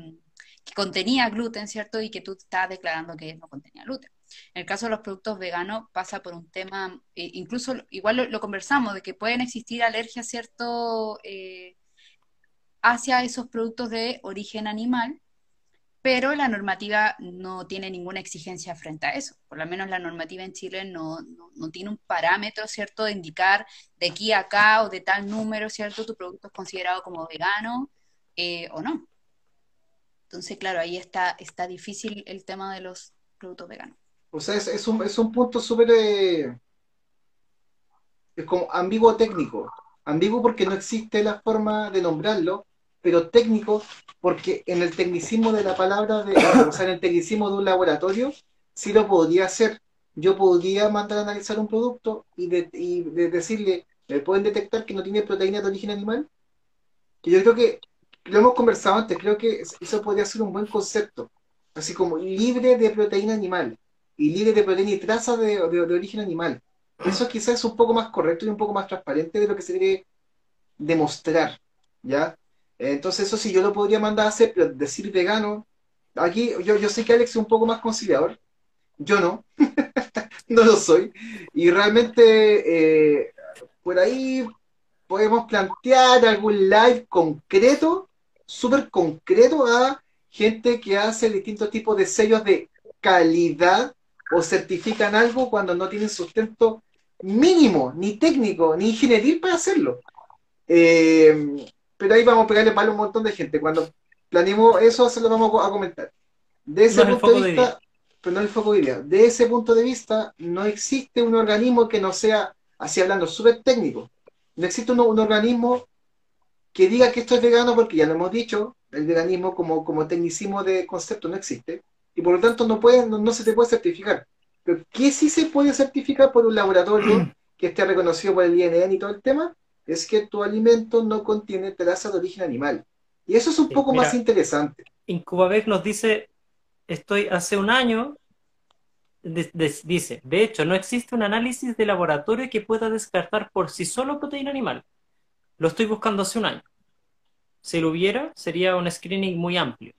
que contenía gluten, ¿cierto? Y que tú estás declarando que no contenía gluten. En el caso de los productos veganos pasa por un tema, eh, incluso igual lo, conversamos, de que pueden existir alergias, ¿cierto?, eh, hacia esos productos de origen animal, pero la normativa no tiene ninguna exigencia frente a eso. Por lo menos la normativa en Chile no, tiene un parámetro, ¿cierto?, de indicar de aquí a acá o de tal número, ¿cierto?, tu producto es considerado como vegano eh, o no. Entonces, claro, ahí está, está difícil el tema de los productos veganos. O sea, es, un, es un punto súper... Eh, es como ambiguo técnico. Ambiguo porque no existe la forma de nombrarlo, pero técnico porque en el tecnicismo de la palabra, de, o sea, en el tecnicismo de un laboratorio, sí lo podría hacer. Yo podría mandar a analizar un producto y, de, y decirle, ¿me pueden detectar que no tiene proteína de origen animal? Que yo creo que, lo hemos conversado antes, creo que eso podría ser un buen concepto. Así como libre de proteína animal y libre de proteína y traza de, de origen animal. Eso quizás es un poco más correcto y un poco más transparente de lo que se debe demostrar, ¿ya? Entonces eso sí, yo lo podría mandar a hacer, pero decir vegano, aquí yo, yo sé que Alex es un poco más conciliador, yo no, no lo soy, y realmente eh, por ahí podemos plantear algún live concreto, súper concreto a gente que hace distintos tipos de sellos de calidad o certifican algo cuando no tienen sustento mínimo, ni técnico, ni ingenieril para hacerlo. Eh, pero ahí vamos a pegarle palo a un montón de gente. Cuando planeemos eso, se lo vamos a comentar. De ese punto de vista, pero no el foco de idea. De ese punto de vista, no existe un organismo que no sea, así hablando, súper técnico. No existe un, organismo que diga que esto es vegano, porque ya lo hemos dicho, el veganismo como, como tecnicismo de concepto no existe, y por lo tanto no, puede, no, se te puede certificar. Pero ¿qué sí se puede certificar por un laboratorio que esté reconocido por el INN y todo el tema? es que tu alimento no contiene traza de origen animal. Y eso es un poco más interesante. Incubavec nos dice, estoy hace un año, dice, de hecho, no existe un análisis de laboratorio que pueda descartar por sí solo proteína animal. Lo estoy buscando hace un año. Si lo hubiera, sería un screening muy amplio.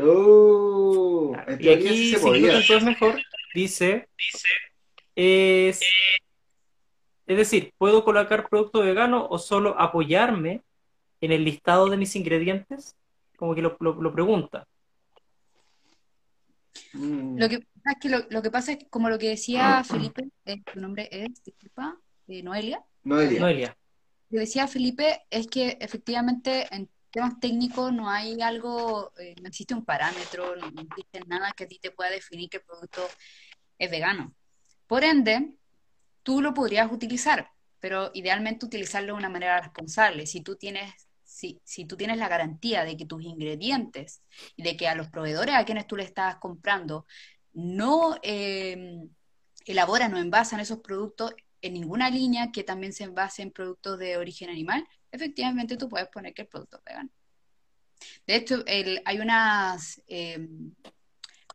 Oh, y aquí, si es mejor, dice, es es decir, ¿puedo colocar producto vegano o solo apoyarme en el listado de mis ingredientes? Como que lo, pregunta. Mm. Lo que, es que lo, que pasa es que, como lo que decía Felipe, eh, tu nombre es, disculpa, eh, Noelia. Noelia. Noelia. Lo que decía Felipe es que efectivamente en temas técnicos no hay algo, eh, no existe un parámetro, no existe nada que a ti te pueda definir que el producto es vegano. Por ende, tú lo podrías utilizar, pero idealmente utilizarlo de una manera responsable. Si tú tienes, si, si tú tienes la garantía de que tus ingredientes y de que a los proveedores a quienes tú le estás comprando no em, elaboran o envasan esos productos en ninguna línea que también se envase en productos de origen animal, efectivamente tú puedes poner que el producto es vegano. De hecho, hay unas em,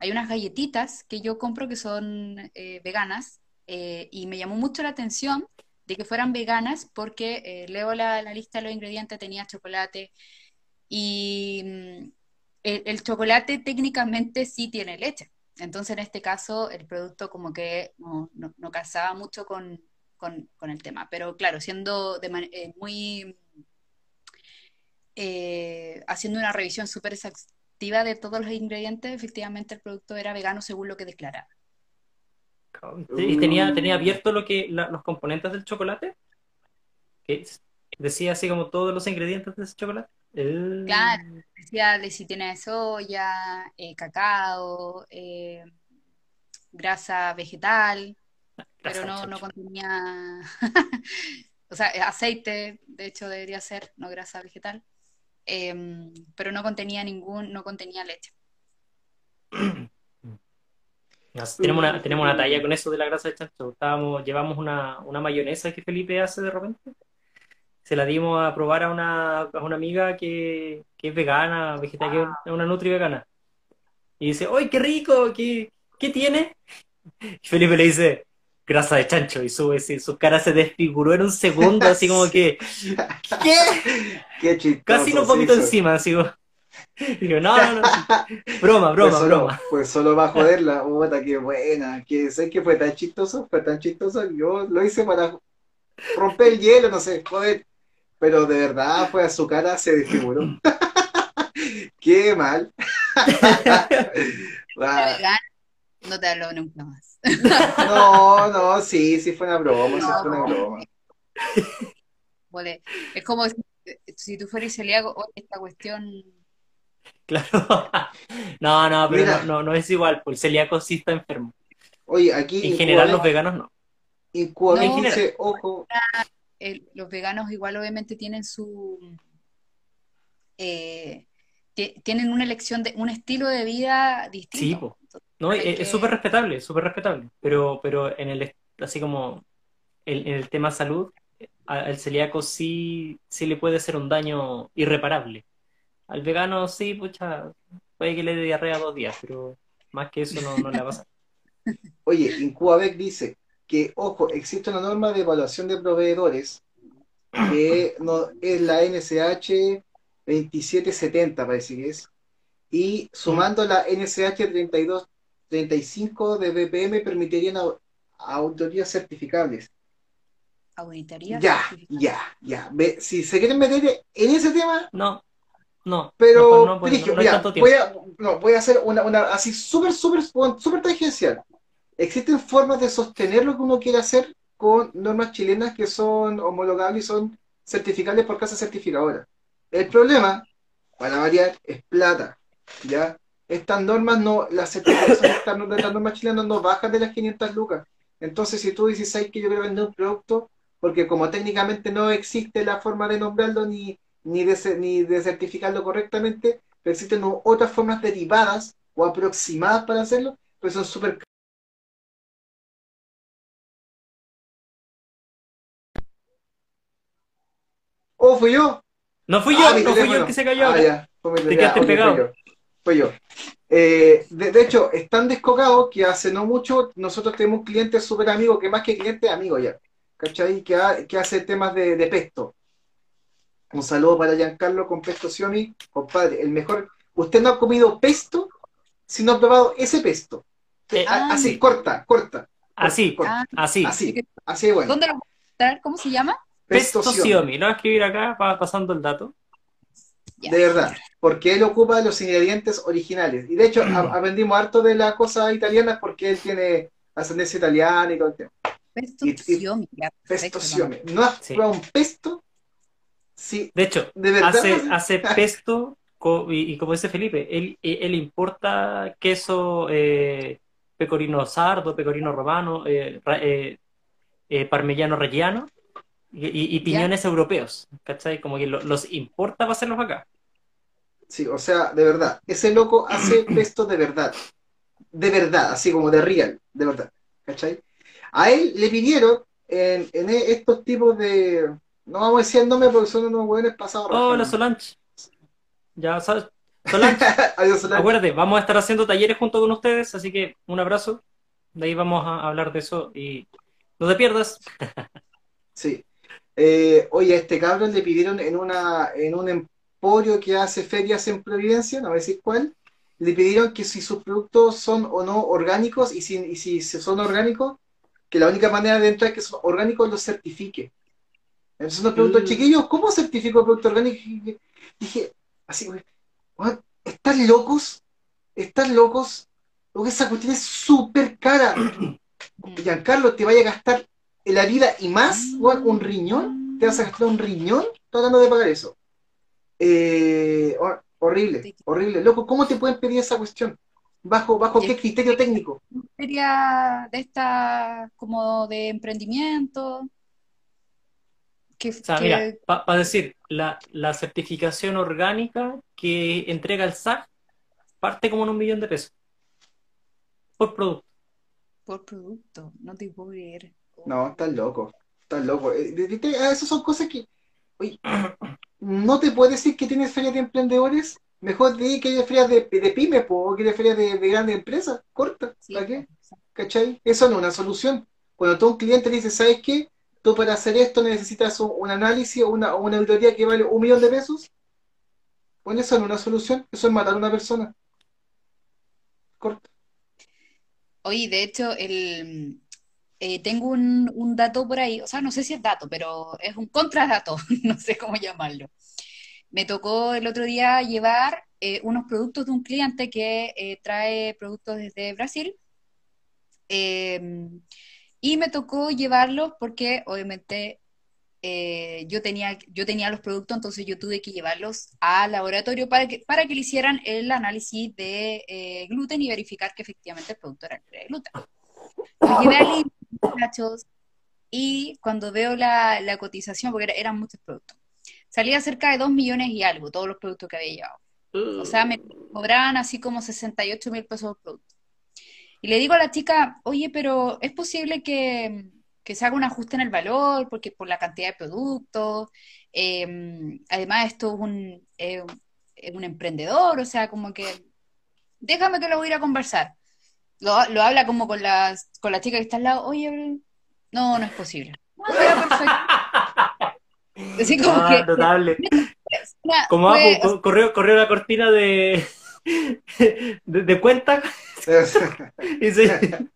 hay unas galletitas que yo compro que son eh, veganas eh, y me llamó mucho la atención de que fueran veganas porque eh, leo la, lista de los ingredientes, tenía chocolate y mm, el, chocolate técnicamente sí tiene leche. Entonces en este caso el producto como que no, no, casaba mucho con, el tema. Pero claro, siendo eh, muy... haciendo una revisión súper exhaustiva de todos los ingredientes, efectivamente el producto era vegano según lo que declaraba. Y tenía, tenía abierto lo que, los componentes del chocolate. Que decía así como todos los ingredientes de ese chocolate. Claro, decía de si tiene soya, eh, cacao, eh, grasa vegetal, pero no, no contenía, o sea, aceite, de hecho debería ser, no grasa vegetal, em, pero no contenía ningún, no contenía leche. tenemos, una, tenemos una talla con eso de la grasa de chancho. Estábamos, llevamos una, una mayonesa que Felipe hace de repente. Se la dimos a probar a una, a una amiga que, que es vegana, vegetariana, es una nutri vegana. Y dice, ¡ay, qué rico! ¿Qué, qué tiene? Y Felipe le dice, grasa de chancho. Y su, su cara se desfiguró en un segundo, así como que, ¿qué? Qué chistoso, Casi nos vomitó encima, así como. Digo, no, no, no. Broma, broma, pues broma. Pues solo va a joderla. Puta, qué buena. Que sé que fue tan chistoso, fue tan chistoso. Yo lo hice para romper el hielo, no sé, joder. Pero de verdad fue a su cara, se desfiguró. qué mal. No te hablo nunca más. No, no, sí, sí fue una broma, sí fue una broma. Es como si, si tú fueras celíaco, oye, esta cuestión. Claro. No, no, pero Mira. no, no, no es igual, pues el celíaco sí está enfermo. Oye, aquí En general los veganos no. Incubabec No. dice, ojo, el- los veganos igual obviamente tienen su eh, ti- tienen una elección de un estilo de vida Sí, distinto. po. No, hay es que- súper respetable, súper respetable. Pero, pero en el, así como el, en el tema salud, al celíaco sí, sí le puede hacer un daño irreparable. Al vegano sí, pucha, puede que le dé diarrea dos días, pero más que eso no, no le va a pasar. oye, Incubabec dice que, ojo, existe una norma de evaluación de proveedores que no, es la NSH 2770, parece que es, y sumando la NSH 32, 35 de BPM permitirían au- auditorías certificables. auditoría Ya, certificada. ya, ya. Ve, si se quieren meter en ese tema, No, no, pero no, pues, no mira, voy a, no, voy a hacer una, una así súper, súper, súper tangencial. Existen formas de sostener lo que uno quiere hacer con normas chilenas que son homologables y son certificables por casa certificadora. El problema, para variar, es plata. ¿ya? Estas normas no, las certificaciones de estas normas, chilenas no bajan de las 500 lucas. Entonces, si tú dices, ¿sabes que yo quiero vender un producto? Porque como técnicamente no existe la forma de nombrarlo ni, ni, de, ni de certificarlo correctamente, pero existen otras formas derivadas o aproximadas para hacerlo, pero son súper ¿O fui yo? No fui yo, Ah, no fui yo el que se cayó. Ah, ya. Te quedaste Ah, pegado. Fue yo. Eh, de, de hecho, es tan descocado que hace no mucho nosotros tenemos un cliente súper amigo, que más que cliente, amigo ya. ¿Cachai? Que, ha- que hace temas de, de pesto. Un saludo para Giancarlo con Pesto Xiaomi. Compadre, el mejor. Usted no ha comido pesto si no ha probado ese pesto. Eh, A- Ah, así, corta, corta. Así, corta. Ah, así. Así, así bueno. ¿Dónde lo puedo encontrar? ¿Cómo se llama? Pesto. Xiaomi. Lo voy a escribir acá, va pasando el dato. De verdad, porque él ocupa los ingredientes originales. Y de hecho, a- aprendimos harto de las cosas italianas porque él tiene ascendencia italiana y todo el tema. Pesto ya, Pesto. ¿No has Sí. probado un pesto? Sí, De hecho, de verdad. hace, hace pesto co- y, y como dice Felipe, él, él importa queso eh, pecorino sardo, pecorino romano, eh, eh, eh, parmigiano reggiano y, y- y piñones europeos, ¿cachai? Como que lo- los importa para hacerlos acá. Sí, o sea, de verdad. Ese loco hace pesto de verdad. De verdad, así como de real, de verdad. ¿Cachai? A él le pidieron en, en estos tipos de. No vamos a decir el nombre porque son unos hueones pasados. Hola rajando. Solange. Ya sabes, Solange, Adiós, Solange. acuérdate, vamos a estar haciendo talleres junto con ustedes, así que un abrazo. De ahí vamos a hablar de eso y no te pierdas. Sí. Eh, oye, a este cabrón le pidieron en una en un emporio que hace ferias en Providencia, no voy a decir cuál, le pidieron que si sus productos son o no orgánicos y si, y si son orgánicos, que la única manera de entrar es que son orgánicos los certifique. Entonces nos preguntó, Mm. chiquillos, ¿cómo certifico el producto orgánico? Y dije, así, güey, "Weón, ¿están locos? ¿Están locos? Porque esa cuestión es súper cara. Mm. Giancarlo, te vaya a gastar en la vida y más, un riñón, te vas a gastar un riñón tratando de pagar eso. Eh, hor- horrible, horrible. Loco, ¿cómo te pueden pedir esa cuestión? ¿Bajo, bajo qué criterio técnico? feria de esta como de emprendimiento. Que, O sea, que- mira, para decir, la, la certificación orgánica que entrega el SAC parte como en un millón de pesos por producto. por producto, no te puedo creer. No, estás loco, estás loco. Eh, de- de- de- ah, esas son cosas que, oye, no te puedes decir que tienes ferias de emprendedores. Mejor di que hay ferias de, de pymes o que hay ferias de, de grandes empresas. Corta, Sí, ¿para qué? ¿Cachai? Eso no es una solución. Cuando tú a un cliente le dices, ¿sabes qué? Tú para hacer esto necesitas un, un análisis o una, una auditoría que vale un millón de pesos. Bueno, eso no es una solución. Eso es matar a una persona. Corta. Oye, de hecho, el, eh, tengo un, un dato por ahí, o sea, no sé si es dato, pero es un contradato, no sé cómo llamarlo. me tocó el otro día llevar eh, unos productos de un cliente que eh, trae productos desde Brasil. Em, y me tocó llevarlos porque obviamente yo, tenía, yo tenía los productos, entonces yo tuve que llevarlos al laboratorio para que, para que le hicieran el análisis de gluten y verificar que efectivamente el producto era de gluten. llevé muchachos, y cuando veo la, la cotización, porque eran muchos productos, salía cerca de 2 millones y algo, todos los productos que había llevado. O sea, me cobraban así como 68 mil pesos por producto. Y le digo a la chica, oye, pero es posible que, se haga un ajuste en el valor, porque por la cantidad de productos, em, además esto es un, un emprendedor, o sea, como que déjame que lo voy a ir a conversar. Lo, habla como con, las, con la chica que está al lado, oye, no, no es posible. No, perfecto. Así como ah, que, notable. Como corrió, corrió la cortina de, de, cuenta. y se...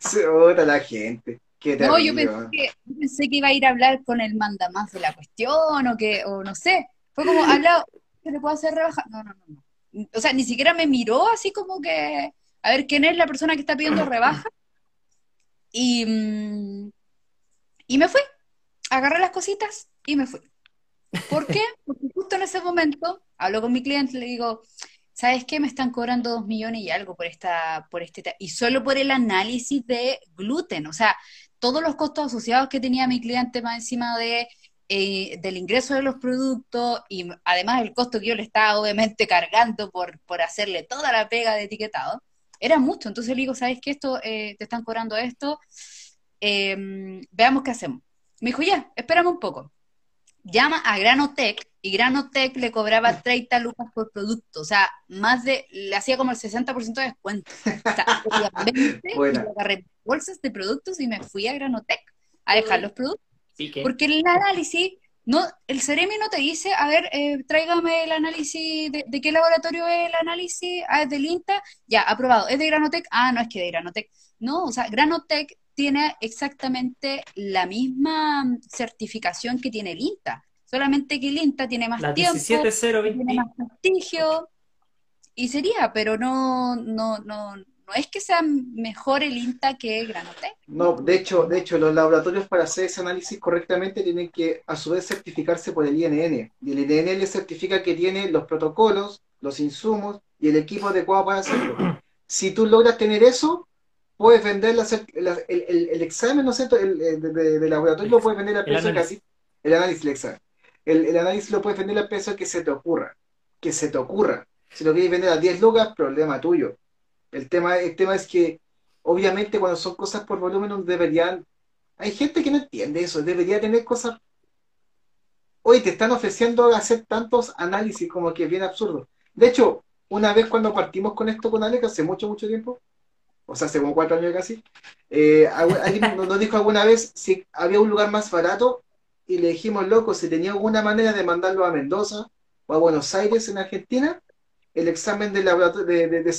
se bota la gente. no, yo pensé, que, pensé que iba a ir a hablar con el mandamás de la cuestión o que, o no sé. Fue como, hablado, ¿qué le puedo hacer rebajar? No, no, no, no. O sea, ni siquiera me miró así como que, a ver, ¿quién es la persona que está pidiendo rebaja? Y, mm, y me fui. Agarré las cositas y me fui. ¿Por qué? Porque justo en ese momento hablo con mi cliente le digo, ¿sabes qué? Me están cobrando dos millones y algo por esta, por este, y solo por el análisis de gluten, o sea, todos los costos asociados que tenía mi cliente más encima de eh, del ingreso de los productos y además el costo que yo le estaba obviamente cargando por, por hacerle toda la pega de etiquetado, era mucho. Entonces le digo, ¿sabes qué? Esto, eh, te están cobrando esto, em, veamos qué hacemos. Me dijo, ya, espérame un poco llama a Granotech y Granotech le cobraba 30 lucas por producto, o sea, más de, le hacía como el 60% de descuento. O sea, obviamente, agarré bolsas de productos y me fui a Granotech a dejar los productos. Porque el análisis, no, el Ceremi no te dice, a ver, eh, tráigame el análisis, de, qué laboratorio es el análisis? Ah, es del INTA, ya, aprobado. ¿Es de Granotech? Ah, no, es que de Granotech. No, o sea, Granotech tiene exactamente la misma certificación que tiene el INTA, solamente que el INTA tiene más tiempo, tiene más prestigio, y sería, pero no, no, no, no es que sea mejor el INTA que el Granotec. No, de hecho, de hecho, los laboratorios para hacer ese análisis correctamente tienen que a su vez certificarse por el INN. Y el INN le certifica que tiene los protocolos, los insumos y el equipo adecuado para hacerlo. Si tú logras tener eso, puedes vender el, examen, ¿no sé, el, de, laboratorio lo puedes vender a precio el casi. El análisis, el examen. El, análisis lo puedes vender a precio que se te ocurra. Que se te ocurra. Si lo quieres vender a 10 lucas, problema tuyo. El tema, el tema es que, obviamente, cuando son cosas por volumen, deberían. Hay gente que no entiende eso. Debería tener cosas. Hoy te están ofreciendo hacer tantos análisis como que es bien absurdo. De hecho, una vez cuando partimos con esto con Alex, hace mucho, mucho tiempo, o sea, hace como cuatro años casi, eh, alguien nos dijo alguna vez si había un lugar más barato y le dijimos, loco, si tenía alguna manera de mandarlo a Mendoza o a Buenos Aires en Argentina, el examen de de, de, de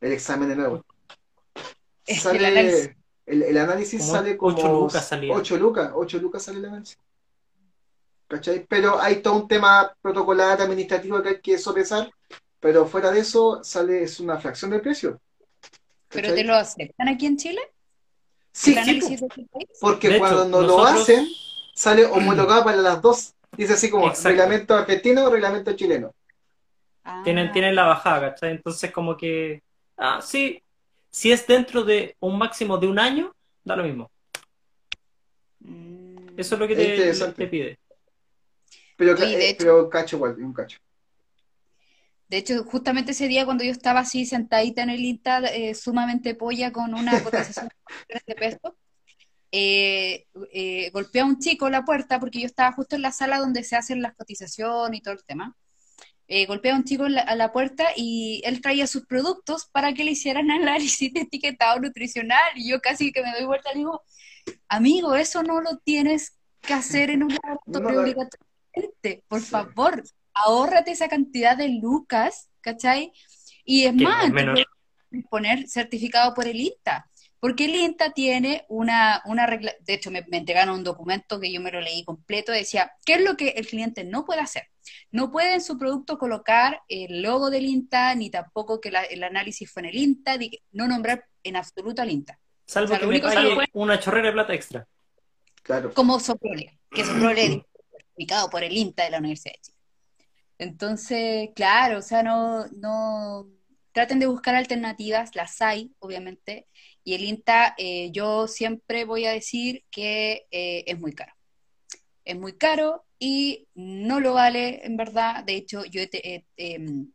el examen de nuevo. Sale, el análisis, sale como 8 lucas, salía. 8 lucas, 8 lucas sale el análisis. ¿Cachai? Pero hay todo un tema protocolar, administrativo que hay que sopesar, pero fuera de eso sale, es una fracción del precio. ¿Pero te lo aceptan aquí en Chile? Sí, porque cuando no lo hacen, sale homologado para las dos. Dice así como reglamento argentino o reglamento chileno. Ah. Tienen, tienen la bajada, ¿cachai? Entonces como que, ah, sí, si es dentro de un máximo de un año, da lo mismo. Mm. Eso es lo que te, pide. Pero, eh, pero cacho igual, un cacho. De hecho, justamente ese día cuando yo estaba así sentadita en el INTA, eh, sumamente polla con una cotización de pesos, eh, eh, golpeé a un chico la puerta porque yo estaba justo en la sala donde se hacen las cotizaciones y todo el tema. Eh, golpeé a un chico a la puerta y él traía sus productos para que le hicieran análisis de etiquetado nutricional. Y yo casi que me doy vuelta y digo, amigo, eso no lo tienes que hacer en un laboratorio obligatoriamente, por favor ahórrate esa cantidad de lucas, ¿cachai? Y es más, poner certificado por el INTA. Porque el INTA tiene una, una regla, de hecho me, me entregaron un documento que yo me lo leí completo, decía, ¿qué es lo que el cliente no puede hacer? No puede en su producto colocar el logo del INTA, ni tampoco que la- el análisis fue en el INTA, ni que- no nombrar en absoluto al INTA. Salvo O sea, que lo me pague puede- una chorrera de plata extra. Claro. como Soprole, que Soprole es certificado por el INTA de la Universidad de Chile. Entonces, claro, o sea, no, no traten de buscar alternativas, las hay, obviamente, y el INTA, eh, yo siempre voy a decir que eh, es muy caro. Es muy caro y no lo vale, en verdad. De hecho, yo he te- he- em,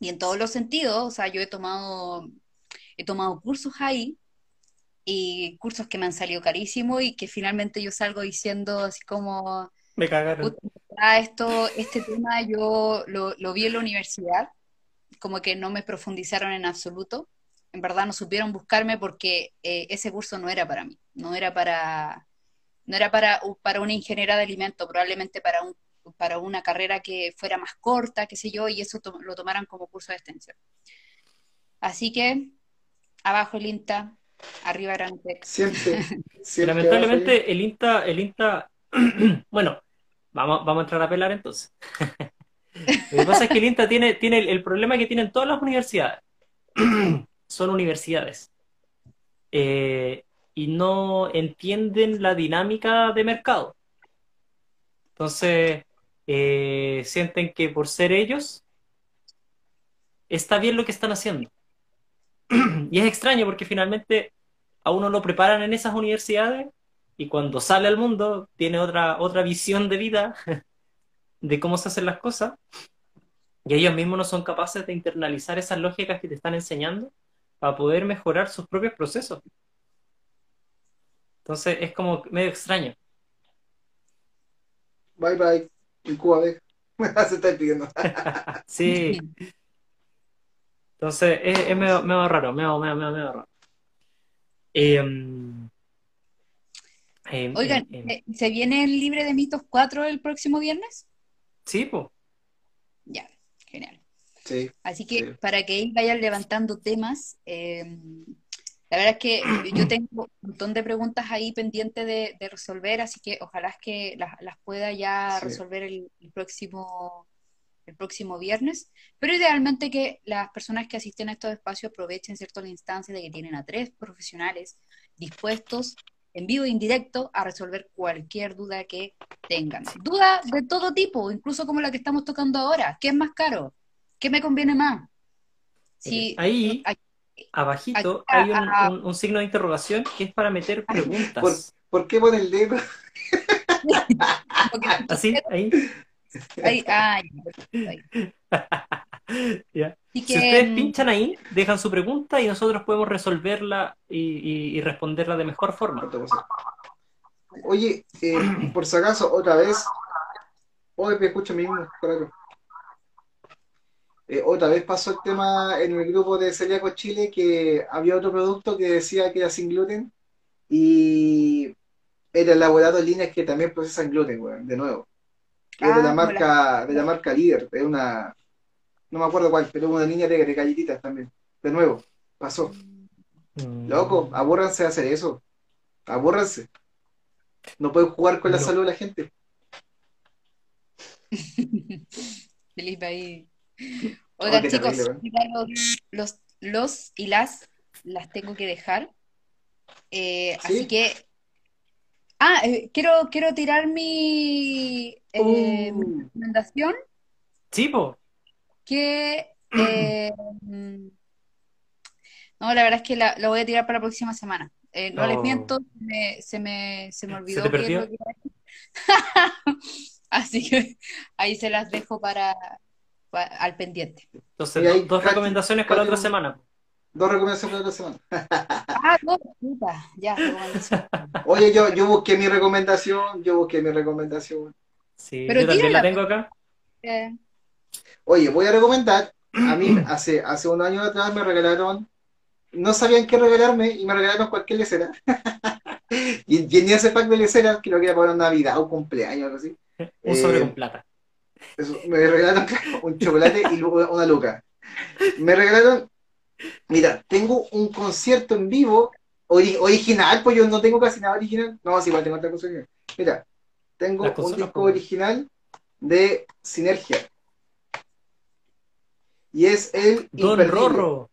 y en todos los sentidos, o sea, yo he tomado, he tomado cursos ahí y cursos que me han salido carísimos y que finalmente yo salgo diciendo así como, Me cagaron. esto, este tema yo lo, lo vi en la universidad, como que no me profundizaron en absoluto, en verdad no supieron buscarme porque eh, ese curso no era para mí, no era para, no era para, para una ingeniera de alimentos, probablemente para un, para una carrera que fuera más corta, qué sé yo, y eso to- lo tomaran como curso de extensión. Así que, abajo el INTA, arriba Grantex. Siempre, siempre. lamentablemente el INTA, el INTA, bueno, vamos, vamos a entrar a pelar entonces. Lo que pasa es que el INTA tiene, tiene el, el problema que tienen todas las universidades. Son universidades. Eh, y no entienden la dinámica de mercado. Entonces, eh, sienten que por ser ellos, está bien lo que están haciendo. Y es extraño porque finalmente a uno lo preparan en esas universidades y cuando sale al mundo tiene otra, otra visión de vida de cómo se hacen las cosas y ellos mismos no son capaces de internalizar esas lógicas que te están enseñando para poder mejorar sus propios procesos. Entonces es como medio extraño. Bye bye. En Cuba, ve. Se está pidiendo. Sí, entonces es, es medio, medio raro, medio, medio, medio, medio raro. Em, em, Oigan, em, em. ¿eh, ¿se viene el Libre de Mitos 4 el próximo viernes? Sí, pues. Ya, genial. Sí. Así que Sí. para que ahí vayan levantando temas, eh, la verdad es que yo tengo un montón de preguntas ahí pendientes de, de resolver, así que ojalá es que las, las pueda ya Sí. resolver el, el próximo, el próximo viernes. Pero idealmente que las personas que asisten a estos espacios aprovechen cierto la instancia de que tienen a tres profesionales dispuestos en vivo e indirecto a resolver cualquier duda que tengan. Duda de todo tipo, incluso como la que estamos tocando ahora. ¿Qué es más caro? ¿Qué me conviene más? Si, Ahí, hay- abajito, hay un, ah. un- un signo de interrogación que es para meter preguntas. ¿Por qué pone el dedo? Así, ahí. ahí- ah, ahí. Ya. Así Si que, ustedes mm, pinchan ahí, dejan su pregunta y nosotros podemos resolverla y, y- y responderla de mejor forma. Oye, eh, por si acaso, otra vez. Me escucho mismo, claro. Eh, otra vez pasó el tema en el grupo de Celíaco Chile que había otro producto que decía que era sin gluten y era elaborado en líneas que también procesan gluten, weón, de nuevo. Que es de Ah, la marca, de la marca líder, es una, no me acuerdo cuál, pero una línea de, de galletitas también. De nuevo, pasó. Mm. Loco, abórranse de hacer eso. Abórranse. No pueden jugar con la salud de la gente. Felipe ahí. Oh, Oigan, chicos, los, los, los y las las tengo que dejar. Eh, ¿Sí? Así que. Ah, eh, quiero, quiero tirar mi, eh, mi Uh. recomendación Sí, po. que. eh, mm, no, la verdad es que la, la voy a tirar para la próxima semana. Eh, no les Oh. miento, me- se me, se me olvidó te qué es perdió? lo que. Así que ahí se las dejo para, pa- al pendiente. Entonces, Y do- dos recomendaciones para otra semana. Dos recomendaciones para la semana. Ah, no, puta, ya. Oye, yo, yo busqué mi recomendación, yo busqué mi recomendación. Sí, Pero yo también la tengo acá. Eh, Oye, voy a recomendar, a mí hace, hace unos años atrás me regalaron, no sabían qué regalarme y me regalaron cualquier lecera. y tenía ese pack de leceras que lo quería para Navidad o cumpleaños o algo así. Un sobre Eh, con plata. Eso, me regalaron un chocolate y luego una luca. Me regalaron, mira, tengo un concierto en vivo ori- original, pues yo no tengo casi nada original. No, sí, igual tengo otra cosa original. Mira, tengo un disco original de Sinergia. Y es el Don imperdible. Rorro.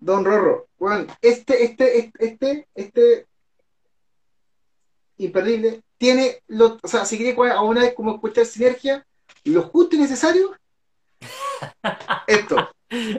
Don Rorro. Bueno, este, este, este, este, este imperdible tiene lo, o sea, si quiere a una vez como escuchar sinergia, lo justo y necesario, esto.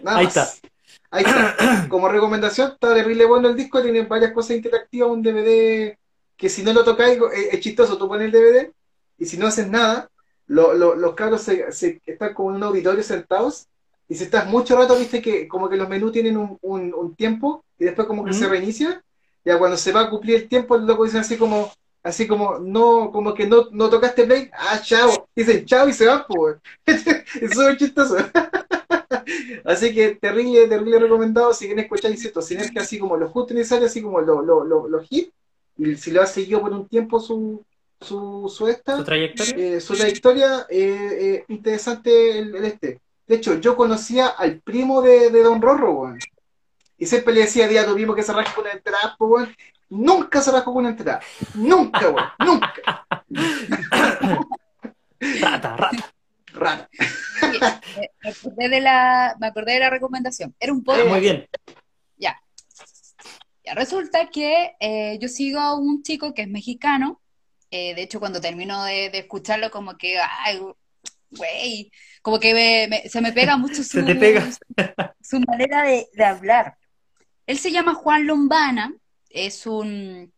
Nada Ahí más. está. Ahí está. Como recomendación, está terrible bueno el disco, tiene varias cosas interactivas, un DVD que si no lo tocáis es, chistoso, tú pones el DVD y si no haces nada, lo- lo- los cabros se, se- están como en un auditorio sentados y si estás mucho rato, viste que como que los menús tienen un, un- un tiempo y después como que se reinicia, ya cuando se va a cumplir el tiempo, los locos dicen así como, así como, no, como que no, no tocaste play, ah, chao, dicen chao y se van, pues. es súper chistoso. Así que terrible, terrible recomendado si quieren escuchar, insisto, sinergia así como lo justo y necesario, así como los lo, lo, hits, y si lo ha seguido por un tiempo su, su, su esta, Su trayectoria. eh, su trayectoria, eh, eh, interesante el, el este. De hecho, yo conocía al primo de, de Don Rorro, weón. Y siempre le decía, día tu primo que se rasca con entrada, pues, weón. Nunca se rascó con una entrada. Nunca, weón. Nunca. Rata, rata. Rata. Me me acordé de la, me acordé de la recomendación. Era un podcast. Muy bien. Ya, resulta que eh, yo sigo a un chico que es mexicano. eh, de hecho, cuando termino de, de escucharlo, como que, ay, güey, como que me- me- se me pega mucho su, Se te pega. su manera de, de hablar. Él se llama Juan Lombana, es un,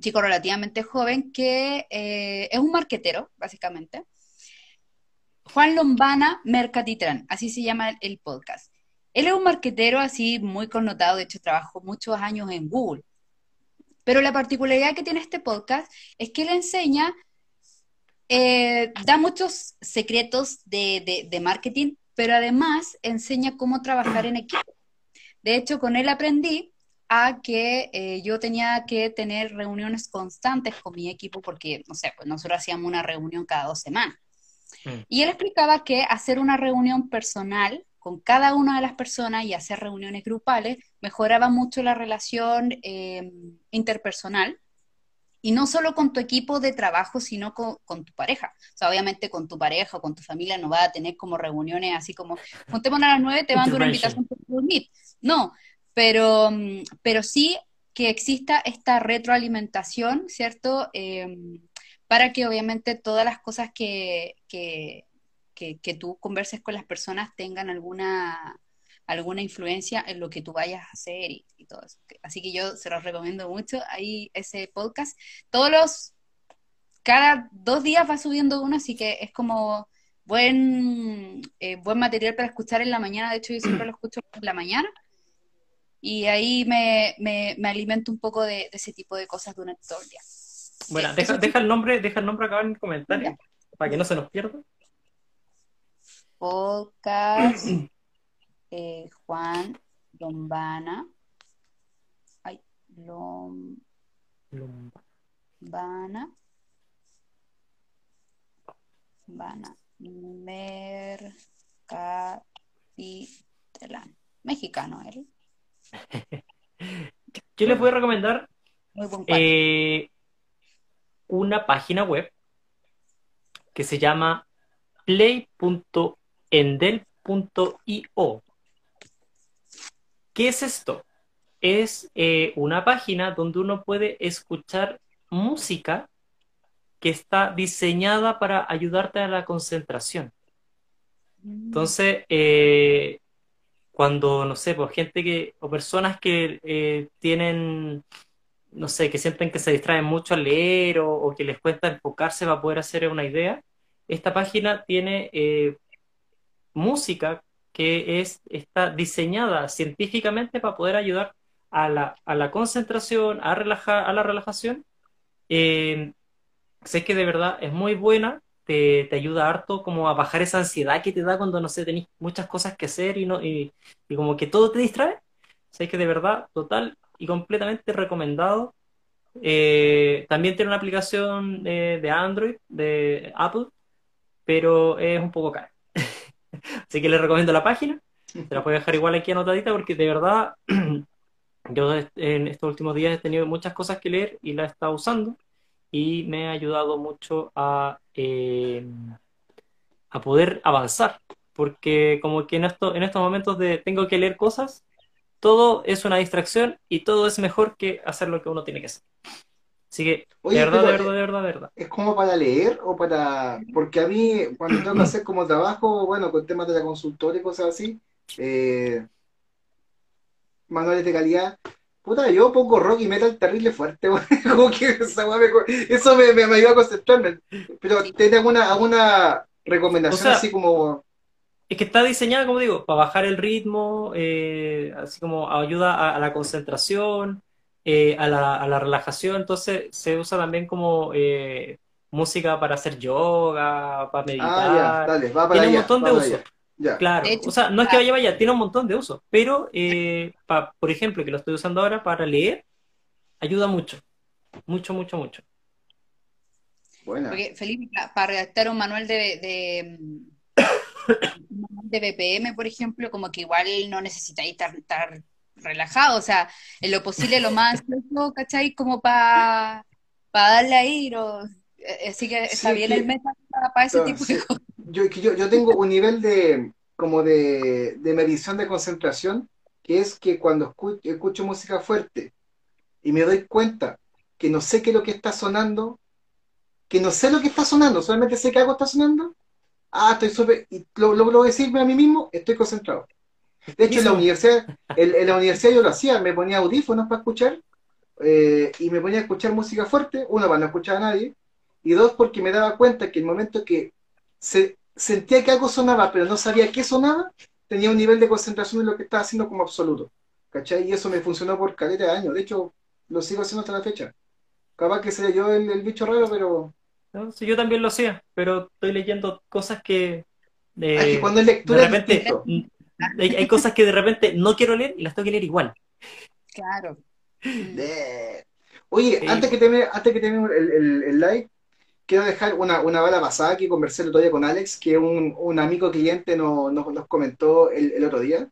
chico relativamente joven que eh, es un marquetero, básicamente. Juan Lombana Mercatitrán, así se llama el, el podcast. Él es un marquetero así muy connotado, de hecho trabajó muchos años en Google. Pero la particularidad que tiene este podcast es que él enseña, eh, da muchos secretos de, de- de marketing, pero además enseña cómo trabajar en equipo. De hecho, con él aprendí a que eh, yo tenía que tener reuniones constantes con mi equipo porque, no sé, pues nosotros hacíamos una reunión cada dos semanas. Mm. Y él explicaba que hacer una reunión personal con cada una de las personas y hacer reuniones grupales mejoraba mucho la relación eh, interpersonal. Y no solo con tu equipo de trabajo, sino con, con tu pareja. O sea, obviamente con tu pareja o con tu familia no vas a tener como reuniones así como, juntémonos a las nueve, te mando una invitación por Google Meet. No, pero, mm, pero sí que exista esta retroalimentación, ¿cierto? Eh, para que obviamente todas las cosas que, que, que, que tú converses con las personas tengan alguna, alguna influencia en lo que tú vayas a hacer y, y todo eso. Así que yo se los recomiendo mucho ahí ese podcast. Todos los, cada dos días va subiendo uno, así que es como buen, eh, buen material para escuchar en la mañana. De hecho, yo siempre lo escucho en la mañana. Y ahí me, me, me alimento un poco de, de ese tipo de cosas durante todo el día. Bueno, Eh, deja, deja el nombre, deja el nombre acá en el comentario para que no se nos pierda. Podcast eh, Juan Lombana. Ay, Lombana. Lombana. Mercatitlán. Mexicano él. Yo les voy a recomendar eh, una página web que se llama play.endel.io. ¿Qué es esto? Es eh, una página donde uno puede escuchar música que está diseñada para ayudarte a la concentración. Entonces, eh, cuando, no sé, pues gente que, o personas que eh, tienen, no sé, que sienten que se distraen mucho al leer o, o que les cuesta enfocarse para poder hacer una idea, esta página tiene eh, música que es, está diseñada científicamente para poder ayudar a la, a la concentración, a relajar, a la relajación. Eh, sé que de verdad es muy buena, te, te ayuda harto como a bajar esa ansiedad que te da cuando, no sé, tenés muchas cosas que hacer y, no, y, y como que todo te distrae. Sé que de verdad, total y completamente recomendado. Eh, también tiene una aplicación eh, de Android, de Apple, pero es un poco cara. Así que les recomiendo la página. Te la a dejar igual aquí anotadita porque de verdad yo en estos últimos días he tenido muchas cosas que leer y la he estado usando y me ha ayudado mucho a, eh, a poder avanzar, porque como que en, esto, en estos momentos de tengo que leer cosas, todo es una distracción y todo es mejor que hacer lo que uno tiene que hacer. Así que, Oye, de verdad, pero, de verdad, de verdad, de verdad. ¿Es como para leer o para...? Porque a mí, cuando tengo que hacer como trabajo, bueno, con temas de la consultora y cosas así, eh, manuales de calidad, puta, yo pongo rock y metal terrible fuerte. Como que esa me eso me, me, me ayuda a concentrarme. Pero. ¿tenés alguna, alguna O recomendación sea, así como... Es que está diseñada, como digo, para bajar el ritmo, eh, así como ayuda a, a la concentración, eh, a la, a la relajación. Entonces se usa también como eh, música para hacer yoga, para Ah, ya, meditar. dale, va para Tiene un allá, montón va de usos. Ya. claro. O sea, no es que vaya vaya, tiene un montón de usos. Pero, eh, pa- por ejemplo, que lo estoy usando ahora para leer, ayuda mucho, mucho, mucho, mucho. Buena. porque Felipe, pa- para redactar un manual de, de, un manual de BPM, por ejemplo, como que igual no necesitáis estar, estar relajado, o sea, en lo posible lo más ¿cachai? Como para darle ahí, no- eh, así que está es bien el meta para ese tipo de cosas. Yo, que yo, yo tengo un nivel de como de, de medición de concentración, que es que cuando escucho, escucho música fuerte y me doy cuenta que no sé qué es lo que está sonando, que no sé lo que está sonando, solamente sé que algo está sonando, ah, estoy súper, y lo logro decirme a mí mismo, estoy concentrado. De hecho, en la universidad, en, en la universidad yo lo hacía, me ponía audífonos para escuchar eh, y me ponía a escuchar música fuerte, uno, para no escuchar a nadie, y dos, porque me daba cuenta que el momento que se, sentía que algo sonaba, pero no sabía qué sonaba, tenía un nivel de concentración en lo que estaba haciendo como absoluto. ¿Cachai? Y eso me funcionó por caleta de años. De hecho, lo sigo haciendo hasta la fecha. Capaz que sea yo el, el bicho raro, pero ¿no? Sí, yo también lo hacía, pero estoy leyendo cosas que es que eh, cuando es de lectura es repente mm, hay, hay cosas que de repente no quiero leer y las tengo que leer igual. Claro. De- Oye, Sí, antes que termine, antes que termine el, el- el live, quiero dejar una, una bala pasada que conversé el otro día con Alex, que un, un amigo cliente no- nos, nos comentó el, el otro día.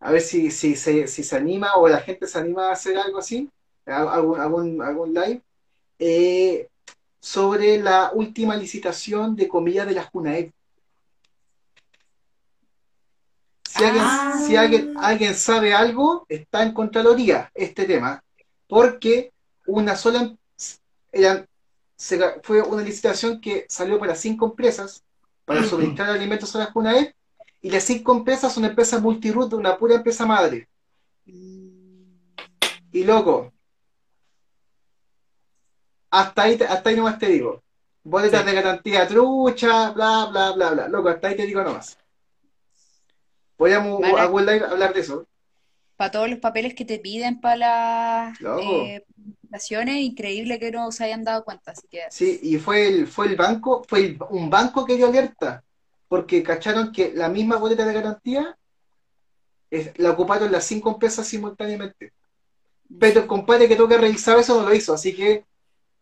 A ver si, si, se, si se anima o la gente se anima a hacer algo así, algún, algún, algún live, eh, sobre la última licitación de comida de la Junaed. Si alguien, Ah, si alguien, alguien sabe algo, está en Contraloría este tema, porque una sola eran, se fue una licitación que salió para cinco empresas para suministrar alimentos a la Junaed, y las cinco empresas son empresas multiroot de una pura empresa madre. mm, Y loco, hasta ahí, hasta ahí nomás te digo. Boletas sí. de garantía trucha, bla, bla, bla, bla. Loco, hasta ahí te digo nomás. Algún live hablar de eso. para todos los papeles que te piden para las Loco. eh, increíble que no se hayan dado cuenta, así que Sí, y fue el, fue el banco, fue el- un banco que dio alerta, porque cacharon que la misma boleta de garantía es- la ocuparon las cinco empresas simultáneamente. Pero el compadre que toca revisar eso no lo hizo, así que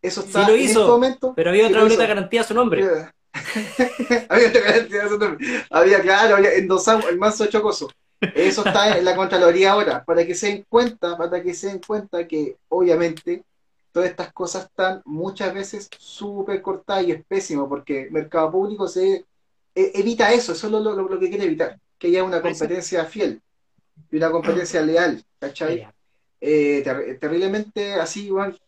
eso Sí está lo en este hizo, momento. pero había sí otra boleta hizo. garantía a su nombre. Había, otra garantía de su nombre. Había, claro, había endosado el manso chocoso. Eso está en la Contraloría ahora, para que se den cuenta, para que se den cuenta que obviamente todas estas cosas están muchas veces súper cortadas y es pésimo, porque el mercado público se e- evita eso, eso es lo, lo- lo que quiere evitar, que haya una competencia fiel y una competencia leal, ¿cachai? eh, ter- terriblemente así, igual,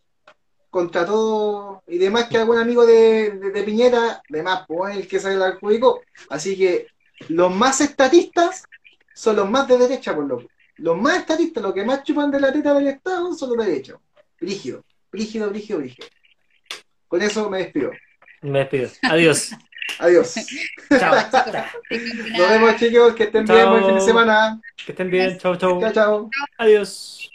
contra todo y demás que algún amigo de, de, de Piñera, demás, pues el que se la adjudicó. Así que los más estatistas son los más de derecha, por loco. Los más estatistas, los que más chupan de la teta del Estado son los de derecha. Brígido, brígido, brígido, brígido. Con eso me despido. Me despido. Adiós. Adiós. Chao. Nos vemos, chicos. Que estén bien. Buen fin de semana. Que estén bien. Chao, chao. Chao, chao. Adiós.